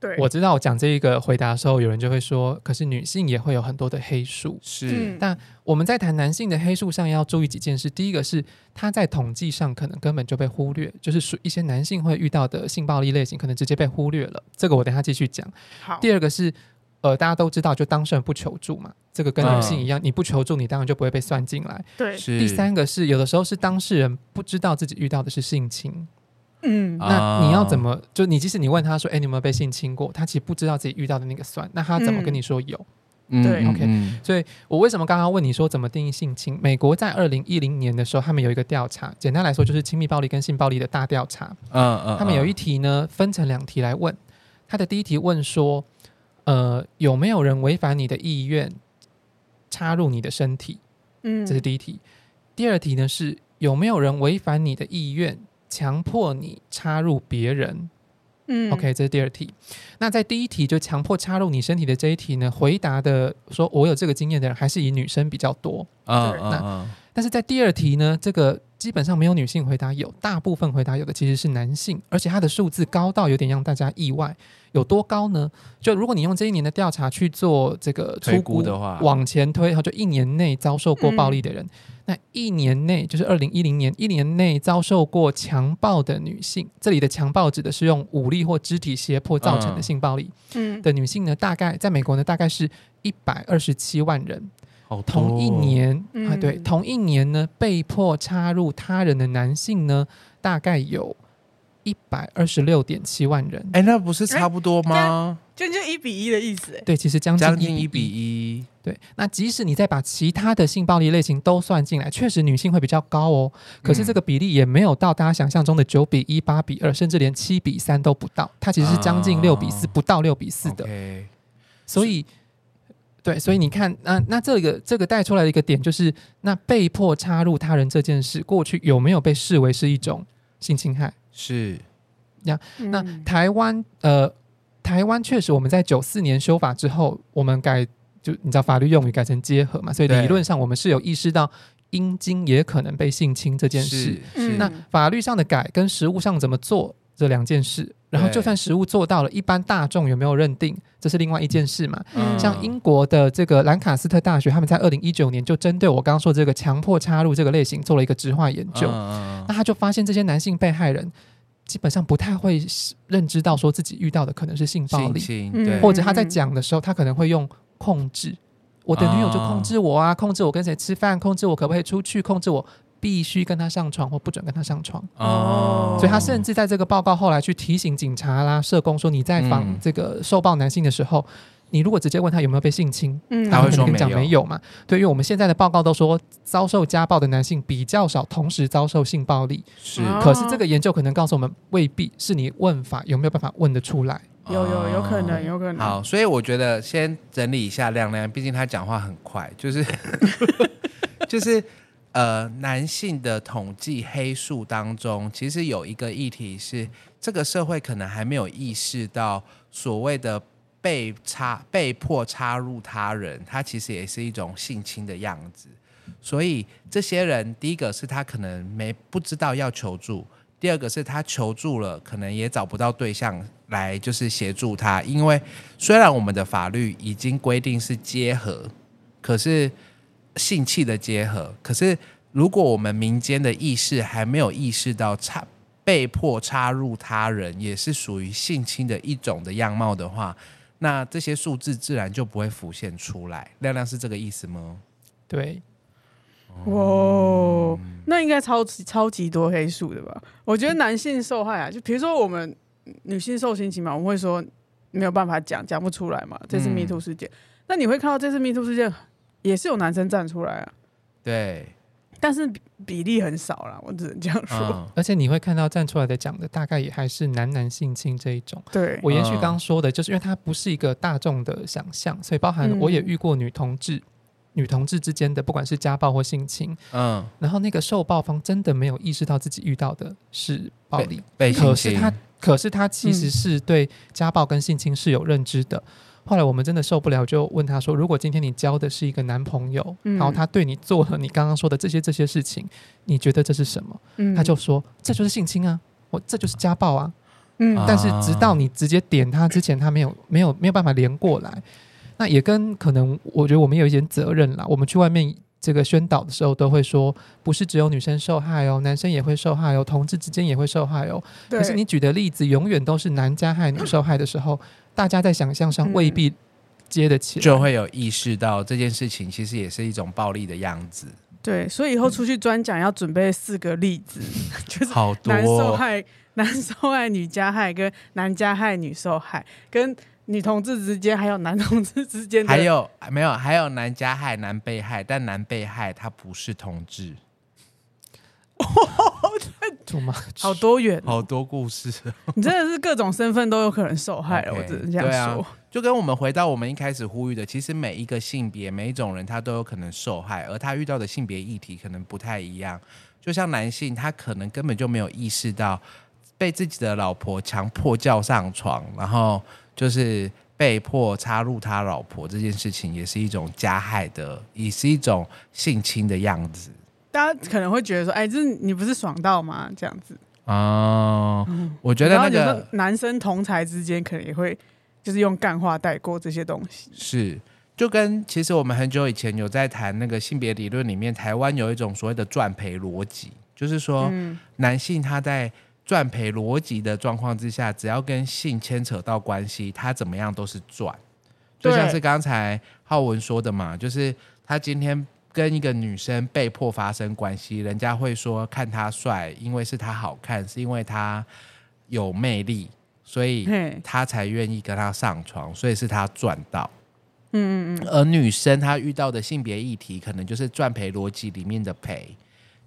对，我知道我讲这一个回答的时候，有人就会说，可是女性也会有很多的黑数。是，但我们在谈男性的黑数上要注意几件事。第一个是他在统计上可能根本就被忽略，就是属一些男性会遇到的性暴力类型，可能直接被忽略了。这个我等下继续讲。好，第二个是。呃，大家都知道，就当事人不求助嘛，这个跟女性一样，嗯、你不求助，你当然就不会被算进来。对，第三个是有的时候是当事人不知道自己遇到的是性侵，嗯，那你要怎么？就你即使你问他说，哎、欸，你有没有被性侵过？他其实不知道自己遇到的那个算，那他怎么跟你说有？嗯、对，OK。嗯、所以我为什么刚刚问你说怎么定义性侵？美国在二零一零年的时候，他们有一个调查，简单来说就是亲密暴力跟性暴力的大调查。嗯嗯，他们有一题呢，分成两题来问。他的第一题问说。呃，有没有人违反你的意愿插入你的身体？嗯，这是第一题。第二题呢是有没有人违反你的意愿强迫你插入别人？嗯，OK，这是第二题。那在第一题就强迫插入你身体的这一题呢，回答的说我有这个经验的人还是以女生比较多啊。对，那但是在第二题呢，这个基本上没有女性回答有，大部分回答有的其实是男性，而且它的数字高到有点让大家意外。有多高呢？就如果你用这一年的调查去做这个粗估的话，往前推，就一年内遭受过暴力的人，嗯、那一年内就是二零一零年，一年内遭受过强暴的女性，这里的强暴指的是用武力或肢体胁迫造成的性暴力，嗯，的女性呢，大概在美国呢，大概是一百二十七万人。好同一年、嗯、啊，对，同一年呢，被迫插入他人的男性呢，大概有一百二十六点七万人。哎，那不是差不多吗？就就一比一的意思。对，其实将近一比一。对，那即使你再把其他的性暴力类型都算进来，确实女性会比较高哦。可是这个比例也没有到大家想象中的九比一、八比二，甚至连七比三都不到。它其实是将近六比四，不到六比四的。Okay. 所以。对，所以你看，那那这个这个带出来的一个点就是，那被迫插入他人这件事，过去有没有被视为是一种性侵害？是，呀，那台湾呃，台湾确实我们在九四年修法之后，我们改就你知道法律用语改成结合嘛，所以理论上我们是有意识到阴茎也可能被性侵这件事。那法律上的改跟实务上怎么做这两件事？然后，就算食物做到了，一般大众有没有认定，这是另外一件事嘛？嗯、像英国的这个兰卡斯特大学，他们在二零一九年就针对我刚刚说这个强迫插入这个类型做了一个质化研究。嗯、那他就发现这些男性被害人基本上不太会认知到说自己遇到的可能是性暴力，性或者他在讲的时候，他可能会用控制，我的女友就控制我啊，控制我跟谁吃饭，控制我可不可以出去，控制我。必须跟他上床或不准跟他上床。哦，所以他甚至在这个报告后来去提醒警察啦、社工说，你在访这个受暴男性的时候，嗯、你如果直接问他有没有被性侵，嗯、他会跟你讲没有。嘛？对，因为我们现在的报告都说遭受家暴的男性比较少，同时遭受性暴力。是，可是这个研究可能告诉我们，未必是你问法有没有办法问得出来，有有有可能，有可能。好，所以我觉得先整理一下亮亮，毕竟他讲话很快，就是 *laughs* 就是。呃，男性的统计黑数当中，其实有一个议题是，这个社会可能还没有意识到所谓的被插、被迫插入他人，他其实也是一种性侵的样子。所以这些人，第一个是他可能没不知道要求助，第二个是他求助了，可能也找不到对象来就是协助他。因为虽然我们的法律已经规定是结合，可是。性器的结合，可是如果我们民间的意识还没有意识到插被迫插入他人也是属于性侵的一种的样貌的话，那这些数字自然就不会浮现出来。亮亮是这个意思吗？对，哇，那应该超级超级多黑数的吧？我觉得男性受害啊，就比如说我们女性受性侵嘛，我们会说没有办法讲，讲不出来嘛。这是 MeToo 事件，嗯、那你会看到这次 MeToo 事件。也是有男生站出来啊，对，但是比例很少啦，我只能这样说。嗯、而且你会看到站出来的讲的大概也还是男男性侵这一种。对，我延续刚刚说的，就是因为它不是一个大众的想象，所以包含我也遇过女同志、嗯、女同志之间的不管是家暴或性侵，嗯，然后那个受暴方真的没有意识到自己遇到的是暴力，被，被性侵，可是他可是他其实是对家暴跟性侵是有认知的。嗯后来我们真的受不了，就问他说：“如果今天你交的是一个男朋友，嗯、然后他对你做了你刚刚说的这些这些事情，你觉得这是什么？”嗯、他就说：“这就是性侵啊，我这就是家暴啊。”嗯，但是直到你直接点他之前，他没有没有没有办法连过来。那也跟可能我觉得我们有一点责任啦。我们去外面这个宣导的时候，都会说，不是只有女生受害哦，男生也会受害哦，同志之间也会受害哦。可是你举的例子永远都是男加害女受害的时候。大家在想象上未必接得起来，就会有意识到这件事情其实也是一种暴力的样子。对，所以以后出去专讲要准备四个例子，嗯、*laughs* 就是男受害、男受害、*laughs* 女加害跟男加害、女受害，跟女同志之间还有男同志之间，还有没有？还有男加害、男被害，但男被害他不是同志。*laughs* 好多元，好多故事。*laughs* 你真的是各种身份都有可能受害了，我只能这样说。啊，就跟我们回到我们一开始呼吁的，其实每一个性别、每一种人，他都有可能受害，而他遇到的性别议题可能不太一样。就像男性，他可能根本就没有意识到被自己的老婆强迫叫上床，然后就是被迫插入他老婆这件事情，也是一种加害的，也是一种性侵的样子。大家可能会觉得说：“哎，这你不是爽到吗？这样子哦，嗯、我觉得那个男生同才之间可能也会就是用干话带过这些东西。是，就跟其实我们很久以前有在谈那个性别理论里面，台湾有一种所谓的赚赔逻辑，就是说，嗯、男性他在赚赔逻辑的状况之下，只要跟性牵扯到关系，他怎么样都是赚。就像是刚才浩文说的嘛，就是。他今天跟一个女生被迫发生关系，人家会说看他帅，因为是他好看，是因为他有魅力，所以他才愿意跟他上床，所以是他赚到。嗯嗯嗯。而女生她遇到的性别议题，可能就是赚赔逻辑里面的赔，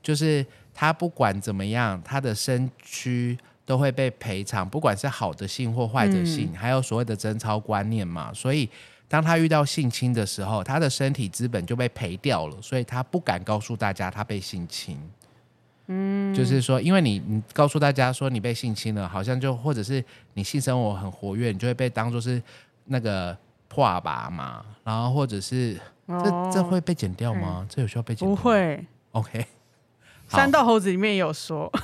就是她不管怎么样，她的身躯都会被赔偿，不管是好的性或坏的性，嗯、还有所谓的贞操观念嘛，所以。当他遇到性侵的时候，他的身体资本就被赔掉了，所以他不敢告诉大家他被性侵。嗯，就是说，因为你你告诉大家说你被性侵了，好像就或者是你性生活很活跃，你就会被当做是那个破吧嘛，然后或者是这这会被剪掉吗？这有需要被剪掉吗？不会。OK，*laughs* 三道猴子里面也有说。*laughs*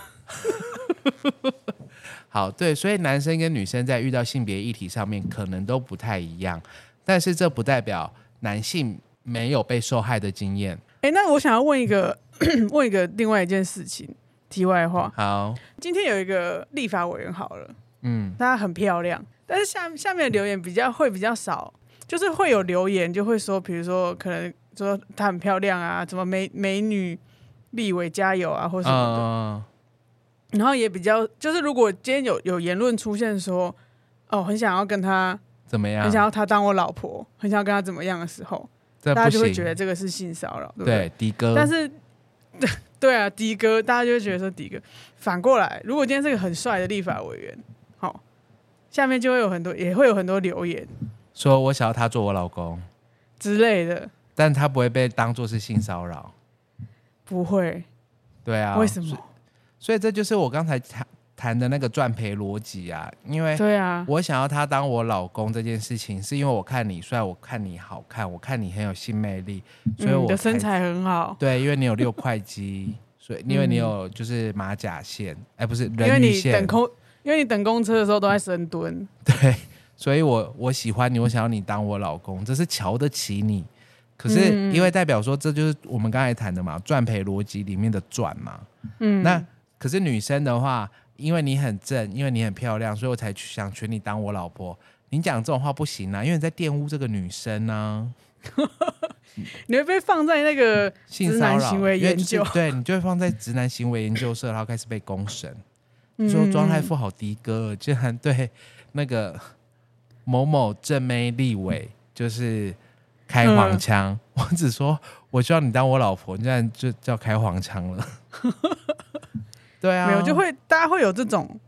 好，对，所以男生跟女生在遇到性别议题上面可能都不太一样。但是这不代表男性没有被受害的经验。哎，那我想要问一个 *clears throat* 问一个另外一件事情，题外话。好，今天有一个立法委员好了，嗯，她很漂亮，但是下下面的留言比较会比较少，就是会有留言就会说，比如说可能说她很漂亮啊，怎么美美女立委加油啊，或什么的。嗯。然后也比较就是，如果今天有有言论出现说，哦，很想要跟她。怎么样？很想要她当我老婆，很想要跟她怎么样的时候，大家就会觉得这个是性骚扰，对不对？迪哥。但是，对 *laughs* 对啊，迪哥，大家就会觉得说迪哥。反过来，如果今天是个很帅的立法委员，好，下面就会有很多，也会有很多留言，说我想要他做我老公之类的。但他不会被当做是性骚扰，不会。对啊，为什么？所以这就是我刚才讲。谈的那个赚赔逻辑啊，因为对啊，我想要他当我老公这件事情，是因为我看你帅，我看你好看，我看你很有性魅力，所以我、嗯、的身材很好。对，因为你有六块肌，所以因为你有就是马甲线，哎、嗯，不是人鱼线，因为你等公，因为你等公车的时候都在深蹲。*laughs* 对，所以我我喜欢你，我想要你当我老公，这是瞧得起你。可是因为代表说，这就是我们刚才谈的嘛，赚赔逻辑里面的赚嘛。嗯，那可是女生的话。因为你很正，因为你很漂亮，所以我才想娶你当我老婆。你讲这种话不行啊，因为你在玷污这个女生呢、啊。你会被放在那个 *laughs* 直男行为研究，对，你就会放在直男行为研究社，然后开始被公审。说庄太傅好的哥竟然对那个某某正妹立委就是开黄腔。嗯、我只说我需要你当我老婆，你竟然就叫开黄腔了。对啊，没有就会大家会有这种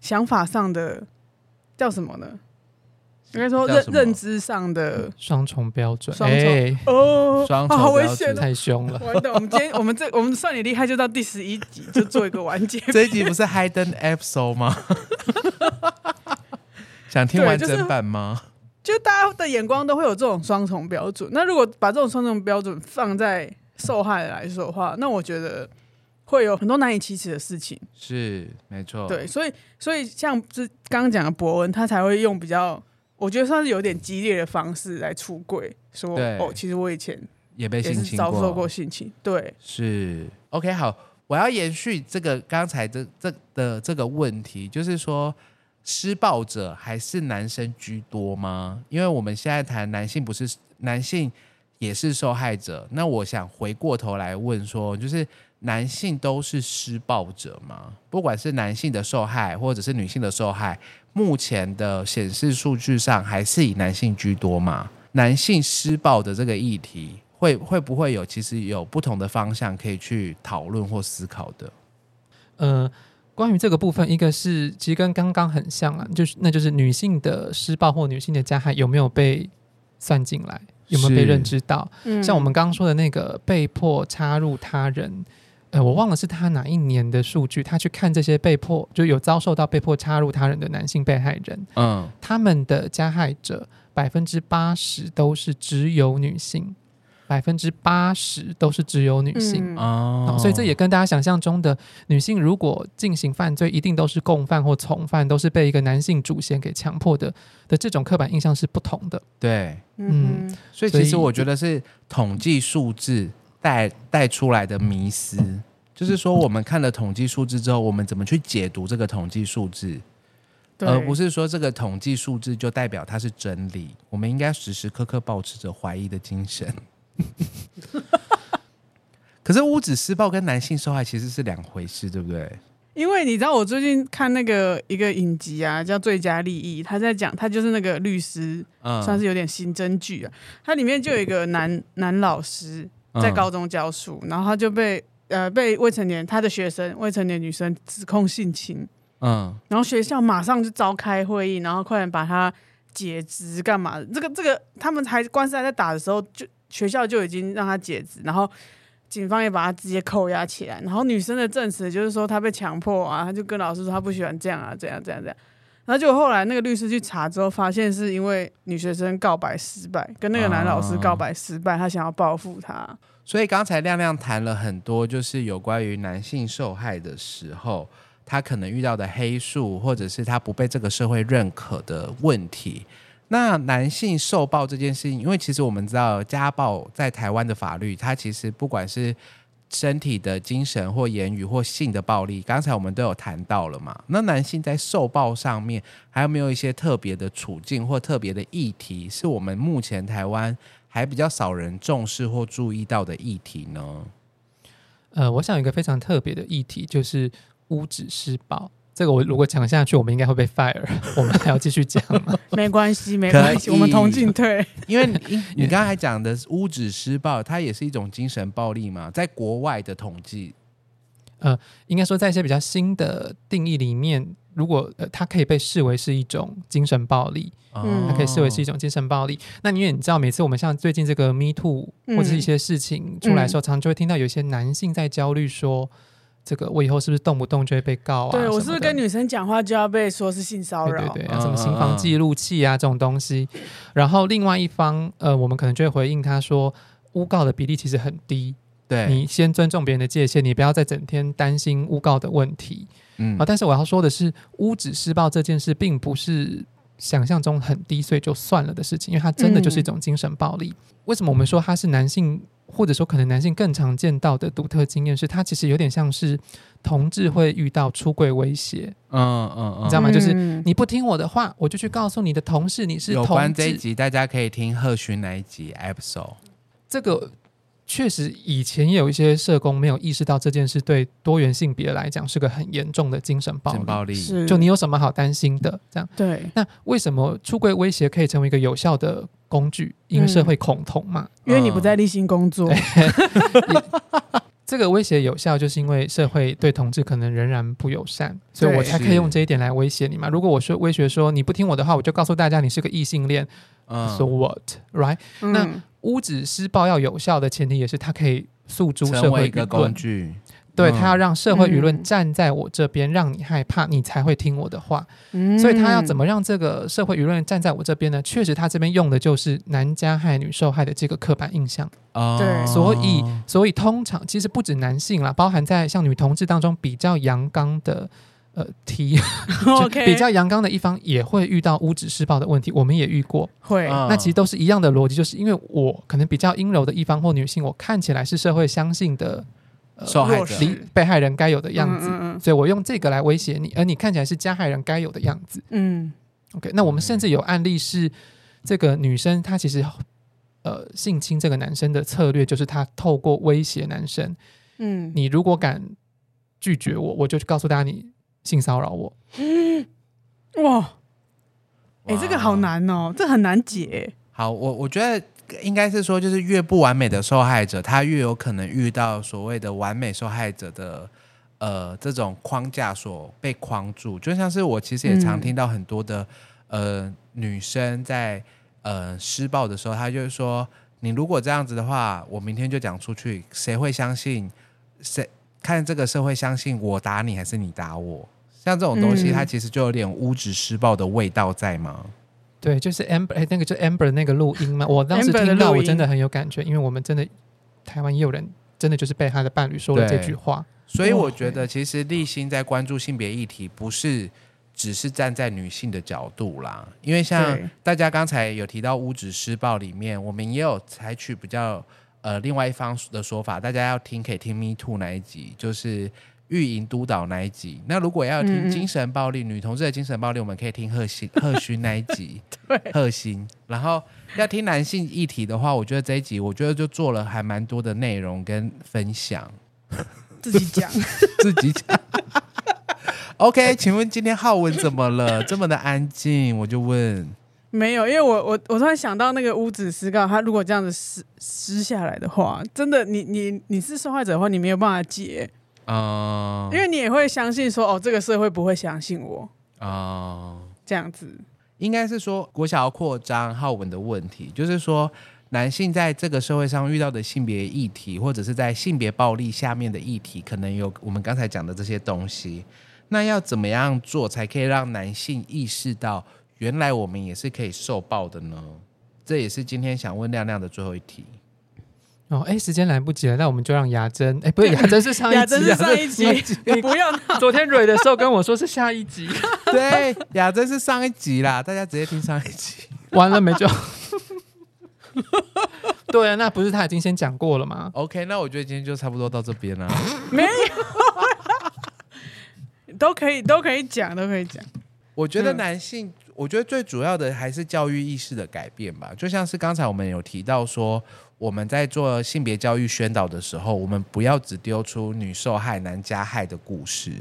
想法上的叫什么呢？应该说认认知上的双重标准。双重哦，双重好危险，太凶了。完蛋，我们今天 *laughs* 我们这我们算你厉害，就到第十一集就做一个完结。*laughs* 这一集不是 Hidden Episode 吗？*laughs* 想听完整版吗？就大家的眼光都会有这种双重标准。那如果把这种双重标准放在受害来说的话，那我觉得。会有很多难以启齿的事情，是没错。对，所以所以像是刚刚讲的博恩，他才会用比较，我觉得算是有点激烈的方式来出柜，说哦，其实我以前也被性侵，遭受过性侵。对，是 OK。好，我要延续这个刚才这这的这个问题，就是说施暴者还是男生居多吗？因为我们现在谈男性，不是男性也是受害者。那我想回过头来问说，就是。男性都是施暴者吗？不管是男性的受害，或者是女性的受害，目前的显示数据上还是以男性居多吗？男性施暴的这个议题，会会不会有其实有不同的方向可以去讨论或思考的？呃，关于这个部分，一个是其实跟刚刚很像啊，就是那就是女性的施暴或女性的加害有没有被算进来，有没有被认知到？嗯，像我们刚刚说的那个被迫插入他人。呃，我忘了是他哪一年的数据，他去看这些被迫就有遭受到被迫插入他人的男性被害人，嗯，他们的加害者百分之八十都是只有女性，百分之八十都是只有女性，嗯，哦，所以这也跟大家想象中的女性如果进行犯罪，一定都是共犯或从犯，都是被一个男性主嫌给强迫的的这种刻板印象是不同的，对，嗯，所以其实我觉得是统计数字。带带出来的迷思，就是说，我们看了统计数字之后，我们怎么去解读这个统计数字，而不是说这个统计数字就代表它是真理。我们应该时时刻刻保持着怀疑的精神。*laughs* 可是屋子施暴跟男性受害其实是两回事，对不对？因为你知道，我最近看那个一个影集啊，叫《最佳利益》，他在讲，他就是那个律师，嗯、算是有点刑侦剧啊。它里面就有一个男男老师在高中教书，嗯、然后他就被呃被未成年他的学生未成年女生指控性侵，嗯，然后学校马上就召开会议，然后快点把他解职干嘛的？这个这个他们还官司还在打的时候，就学校就已经让他解职，然后。警方也把他直接扣押起来，然后女生的证词就是说他被强迫啊，他就跟老师说他不喜欢这样啊，这样这样这样，然后就后来那个律师去查之后，发现是因为女学生告白失败，跟那个男老师告白失败，他想要报复他。所以刚才亮亮谈了很多，就是有关于男性受害的时候，他可能遇到的黑数，或者是他不被这个社会认可的问题。那男性受暴这件事情，因为其实我们知道家暴在台湾的法律，它其实不管是身体的、精神或言语或性的暴力，刚才我们都有谈到了嘛。那男性在受暴上面，还有没有一些特别的处境或特别的议题，是我们目前台湾还比较少人重视或注意到的议题呢？呃，我想一个非常特别的议题就是屋子施暴。这个我如果讲下去，我们应该会被 fire。*laughs* 我们还要继续讲吗？*laughs* 没关系，没关系，我们同进退。因为你你刚才讲的屋址施暴，它也是一种精神暴力嘛？在国外的统计，呃，应该说在一些比较新的定义里面，如果呃它可以被视为是一种精神暴力，嗯，它可以视为是一种精神暴力。那因为你知道，每次我们像最近这个 Me Too 或者是一些事情出来的时候，嗯、常常就会听到有一些男性在焦虑说。这个我以后是不是动不动就会被告啊？对，我是不是跟女生讲话就要被说是性骚扰？对对对，什么行房记录器啊这种东西。然后另外一方，呃，我们可能就会回应他说，诬告的比例其实很低。对，你先尊重别人的界限，你不要再整天担心诬告的问题。嗯，啊，但是我要说的是，污指施暴这件事并不是想象中很低，所以就算了的事情，因为它真的就是一种精神暴力。嗯，为什么我们说它是男性？或者说，可能男性更常见到的独特经验是，他其实有点像是同志会遇到出轨威胁。嗯嗯嗯，你知道吗？就是你不听我的话，我就去告诉你的同事你是同志。有关这一集，大家可以听贺勋那一集 episode。这个确实以前也有一些社工没有意识到这件事，对多元性别来讲是个很严重的精神暴力。暴力是就你有什么好担心的？这样对。那为什么出柜威胁可以成为一个有效的？工具，因为社会恐同嘛，因为你不在立新工作，*laughs* 这个威胁有效，就是因为社会对同志可能仍然不友善，所以我才可以用这一点来威胁你嘛。如果我说威胁说你不听我的话，我就告诉大家你是个异性恋，So what，right？那屋子施暴要有效的前提也是它可以诉诸社会一个工具。对，他要让社会舆论站在我这边，嗯、让你害怕，你才会听我的话。嗯、所以他要怎么让这个社会舆论站在我这边呢？确实，他这边用的就是男加害、女受害的这个刻板印象。哦、对，所以所以通常其实不止男性啦，包含在像女同志当中比较阳刚的呃 T，*laughs* 比较阳刚的一方也会遇到屋址施暴的问题。我们也遇过，会。那其实都是一样的逻辑，就是因为我可能比较阴柔的一方或女性，我看起来是社会相信的。受害者，被害人该有的样子，嗯嗯嗯，所以我用这个来威胁你，而你看起来是加害人该有的样子。嗯，OK。那我们甚至有案例是，这个女生她其实呃性侵这个男生的策略就是她透过威胁男生，嗯，你如果敢拒绝我，我就告诉大家你性骚扰我。嗯，哇，哎、欸，这个好难哦，这很难解。好，我我觉得。应该是说，就是越不完美的受害者，他越有可能遇到所谓的完美受害者的呃这种框架所被框住。就像是我其实也常听到很多的、嗯、呃女生在呃施暴的时候，她就是说：“你如果这样子的话，我明天就讲出去，谁会相信？谁看这个社会相信我打你还是你打我？像这种东西，它其实就有点屋址施暴的味道在吗？”对，就是 Amber，哎，那个就 Amber 那个录音嘛，我当时听到我真的很有感觉，因为我们真的台湾也有人真的就是被他的伴侣说了这句话，所以我觉得其实立新在关注性别议题，不是只是站在女性的角度啦，因为像大家刚才有提到屋址施暴里面，我们也有采取比较呃另外一方的说法，大家要听可以听 Me Too 那一集，就是育营督导那一集。那如果要听精神暴力，女同志的精神暴力，我们可以听贺新 *laughs* 贺勋那一集。对，贺新。然后要听男性议题的话，我觉得这一集我觉得就做了还蛮多的内容跟分享。自己讲，*laughs* 自己讲。OK，请问今天浩文怎么了？这么的安静，我就问。没有，因为我我我突然想到那个屋子施告，他如果这样子撕撕下来的话，真的，你你你是受害者的话，你没有办法解。啊，呃、因为你也会相信说，哦，这个社会不会相信我。啊，呃、这样子，应该是说国小要扩张浩文的问题，就是说男性在这个社会上遇到的性别议题，或者是在性别暴力下面的议题，可能有我们刚才讲的这些东西，那要怎么样做才可以让男性意识到？原来我们也是可以受报的呢，这也是今天想问亮亮的最后一题。哦，哎，时间来不及了，那我们就让雅珍，哎，不是 *laughs* 雅珍是上一集，是上一集，你不要昨天蕊的时候跟我说是下一集，*laughs* 对，雅珍是上一集啦，大家直接听上一集，完了没就？*laughs* 对啊，那不是他已经先讲过了吗？OK，那我觉得今天就差不多到这边了，没有，都可以，都可以讲，都可以讲。我觉得男性。嗯我觉得最主要的还是教育意识的改变吧，就像是刚才我们有提到说，我们在做性别教育宣导的时候，我们不要只丢出女受害、男加害的故事，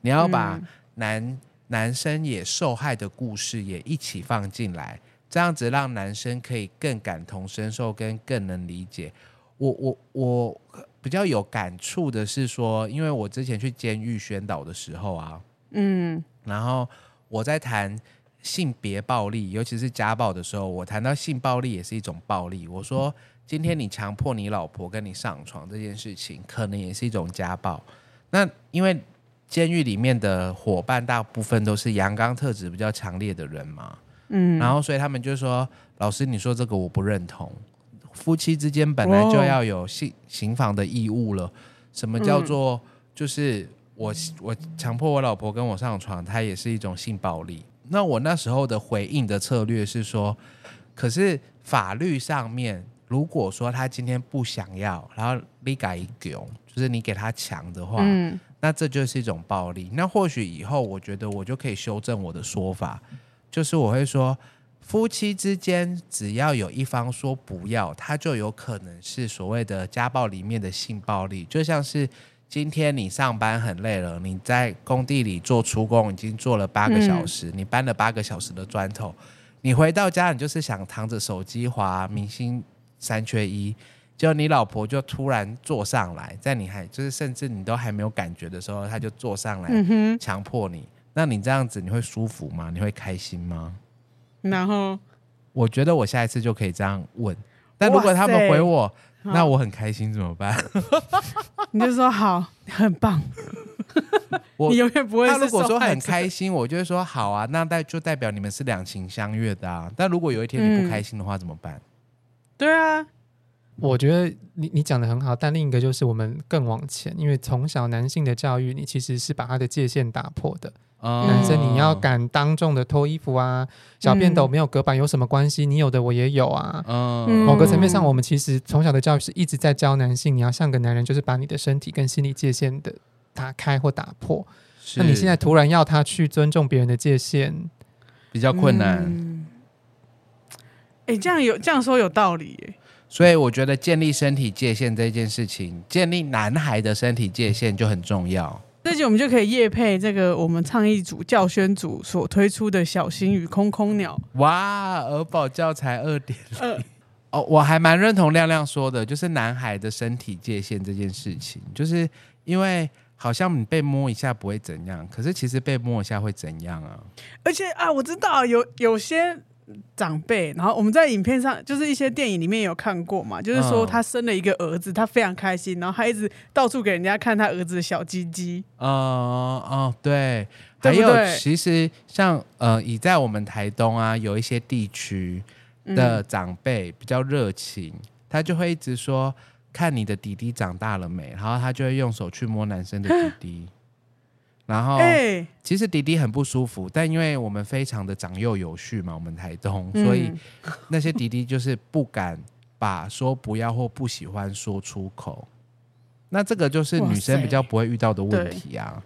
你要把男、嗯、男生也受害的故事也一起放进来，这样子让男生可以更感同身受，跟更能理解。我我我比较有感触的是说，因为我之前去监狱宣导的时候啊，嗯，然后我在谈。性别暴力，尤其是家暴的时候，我谈到性暴力也是一种暴力。我说，今天你强迫你老婆跟你上床这件事情，可能也是一种家暴。那因为监狱里面的伙伴大部分都是阳刚特质比较强烈的人嘛，嗯，然后所以他们就说：“老师，你说这个我不认同。夫妻之间本来就要有性行房的义务了，什么叫做就是我我强迫我老婆跟我上床，它也是一种性暴力。”那我那时候的回应的策略是说，可是法律上面，如果说他今天不想要，然后你改一种，就是你给他强的话，嗯，那这就是一种暴力。那或许以后我觉得我就可以修正我的说法，就是我会说，夫妻之间只要有一方说不要，他就有可能是所谓的家暴里面的性暴力，就像是。今天你上班很累了，你在工地里做出工已经做了八个小时，嗯、你搬了八个小时的砖头，你回到家你就是想躺着手机滑明星三缺一，结果你老婆就突然坐上来，在你还就是甚至你都还没有感觉的时候，她就坐上来强迫你，嗯、那你这样子你会舒服吗？你会开心吗？然后？我觉得我下一次就可以这样问，但如果他们回我。那我很开心，怎么办？*laughs* 你就说好，很棒。我你永远不会。他如果说很开心，我就会说好啊，那代就代表你们是两情相悦的啊。但如果有一天你不开心的话，怎么办？嗯、对啊，我觉得你你讲的很好，但另一个就是我们更往前，因为从小男性的教育，你其实是把他的界限打破的。嗯、男生你要敢当众的脱衣服啊，小便斗没有隔板有什么关系？你有的我也有啊。嗯，某个层面上，我们其实从小的教育是一直在教男性，你要像个男人，就是把你的身体跟心理界限的打开或打破。那你现在突然要他去尊重别人的界限，比较困难。哎、嗯欸，这样有这样说有道理耶。所以我觉得建立身体界限这件事情，建立男孩的身体界限就很重要。这集我们就可以夜配这个我们倡议组教宣组所推出的小型与空空鸟。哇，儿保教材二点零。哦，我还蛮认同亮亮说的，就是男孩的身体界限这件事情，就是因为好像你被摸一下不会怎样，可是其实被摸一下会怎样啊？而且啊，我知道有有些。长辈，然后我们在影片上，就是一些电影里面有看过嘛，就是说他生了一个儿子，他非常开心，然后他一直到处给人家看他儿子的小鸡鸡。哦哦，对，对对，还有其实像呃，以在我们台东啊，有一些地区的长辈比较热情，嗯、他就会一直说看你的弟弟长大了没，然后他就会用手去摸男生的弟弟。然后，其实弟弟很不舒服，但因为我们非常的长幼有序嘛，我们台东，所以那些弟弟就是不敢把说不要或不喜欢说出口。那这个就是女生比较不会遇到的问题啊。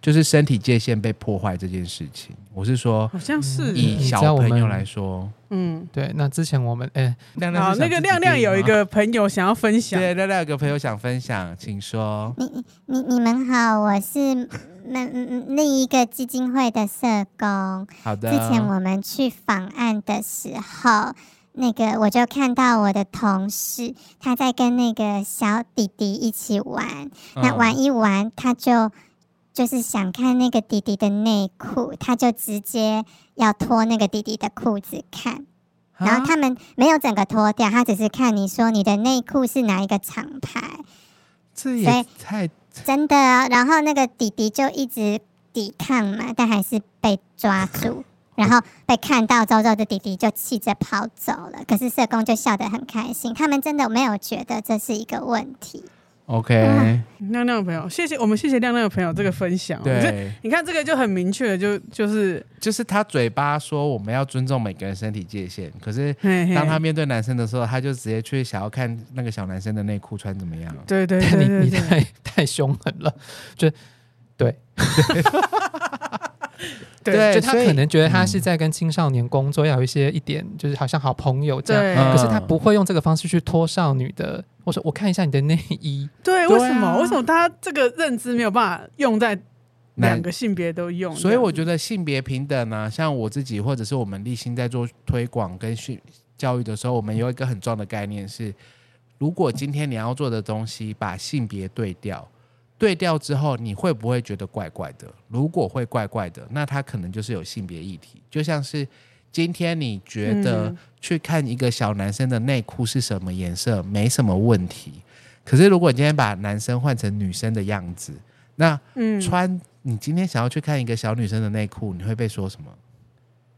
就是身体界限被破坏这件事情，我是说，好像是以小朋友来说，嗯，对。那之前我们，哎、欸，亮亮，好，那个亮亮有一个朋友想要分享，对，亮亮有个朋友想分享，请说。你你你们好，我是那另一个基金会的社工。好的。之前我们去访案的时候，那个我就看到我的同事他在跟那个小弟弟一起玩，那玩一玩他就。就是想看那个弟弟的内裤，他就直接要脱那个弟弟的裤子看，然后他们没有整个脱掉，他只是看你说你的内裤是哪一个厂牌，这也太真的啊。然后那个弟弟就一直抵抗嘛，但还是被抓住，*laughs* 然后被看到之后的弟弟就气着跑走了。可是社工就笑得很开心，他们真的没有觉得这是一个问题。OK，亮亮的朋友，谢谢我们谢谢亮亮的朋友这个分享。对，你看这个就很明确的，就就是就是他嘴巴说我们要尊重每个人身体界限，可是当他面对男生的时候，他就直接去想要看那个小男生的内裤穿怎么样。对对 *laughs* 对，对，你你太太凶狠了，就对。*laughs* *laughs* 对，就他可能觉得他是在跟青少年工作，要有一些一点，就是好像好朋友这样。可是他不会用这个方式去脱少女的。我说，我看一下你的内衣。*laughs* 对，为什么？为什么他这个认知没有办法用在两个性别都用？所以我觉得性别平等呢，像我自己或者是我们立新在做推广跟训教育的时候，我们有一个很重要的概念是：如果今天你要做的东西把性别对调。对调之后，你会不会觉得怪怪的？如果会怪怪的，那他可能就是有性别议题。就像是今天你觉得去看一个小男生的内裤是什么颜色，没什么问题。可是如果你今天把男生换成女生的样子，那穿你今天想要去看一个小女生的内裤，你会被说什么？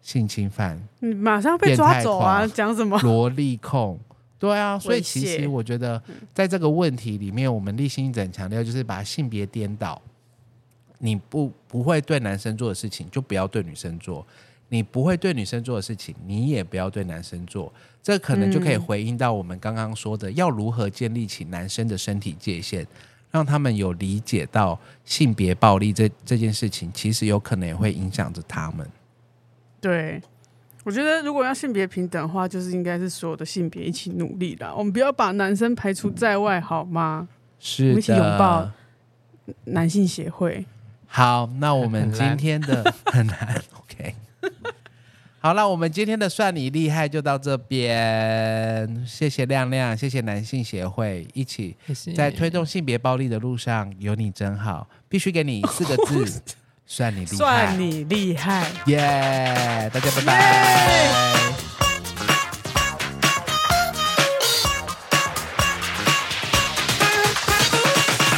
性侵犯？你马上被抓走啊！讲什么？萝莉控？对啊，所以其实我觉得，在这个问题里面，我们立心一整强调，就是把性别颠倒。你不不会对男生做的事情，就不要对女生做；你不会对女生做的事情，你也不要对男生做。这可能就可以回应到我们刚刚说的，要如何建立起男生的身体界限，让他们有理解到性别暴力这这件事情，其实有可能也会影响着他们。对。我觉得，如果要性别平等的话，就是应该是所有的性别一起努力啦。我们不要把男生排除在外，好吗？是的，我们一起拥抱男性协会。好，那我们今天的很难，*laughs* OK。好，那我们今天的算你厉害就到这边。谢谢亮亮，谢谢男性协会，一起在推动性别暴力的路上有你真好，必须给你四个字。*laughs* *laughs* 算你厉害，算你厉害，耶！Yeah, 大家拜拜。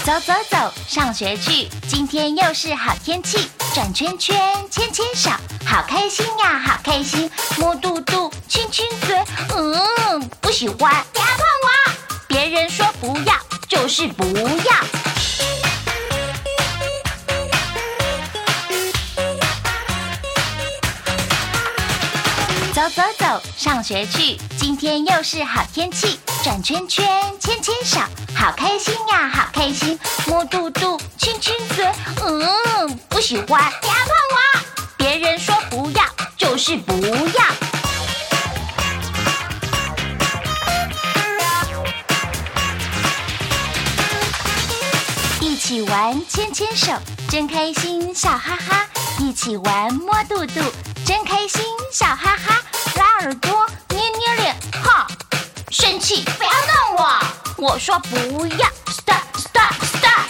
走走走，上学去。今天又是好天气，转圈圈，牵牵手，好开心呀，好开心。摸肚肚，亲亲嘴，嗯，不喜欢，不要碰我。别人说不要，就是不要。走走，上学去。今天又是好天气，转圈圈，牵牵手，好开心呀，好开心。摸肚肚，亲亲嘴，嗯，不喜欢，不要碰我。别人说不要，就是不要。一起玩，牵牵手，真开心，笑哈哈。一起玩，摸肚肚，真开心，笑哈哈。耳朵，捏捏脸，哈！生气，不要弄我！我说不要，stop stop stop。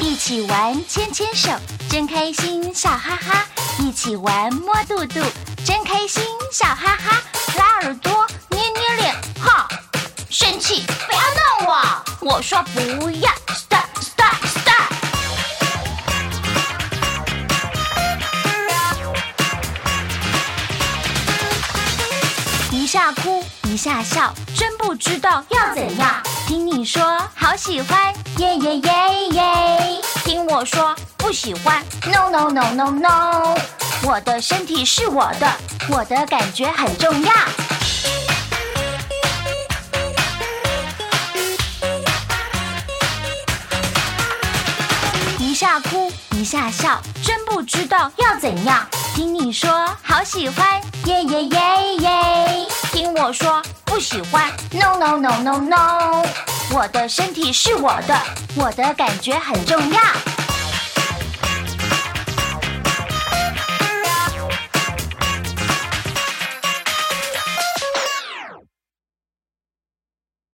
一起玩，牵牵手，真开心，笑哈哈。一起玩，摸肚肚，真开心，笑哈哈。拉耳朵，捏捏脸，哈！生气，不要弄我！我说不要。一下哭一下笑，真不知道要怎样。听你说好喜欢，耶耶耶耶！听我说不喜欢，no no no no no。我的身体是我的，我的感觉很重要。一下笑，真不知道要怎样。听你说好喜欢，耶耶耶耶！听我说不喜欢，no no no no no。我的身体是我的，我的感觉很重要。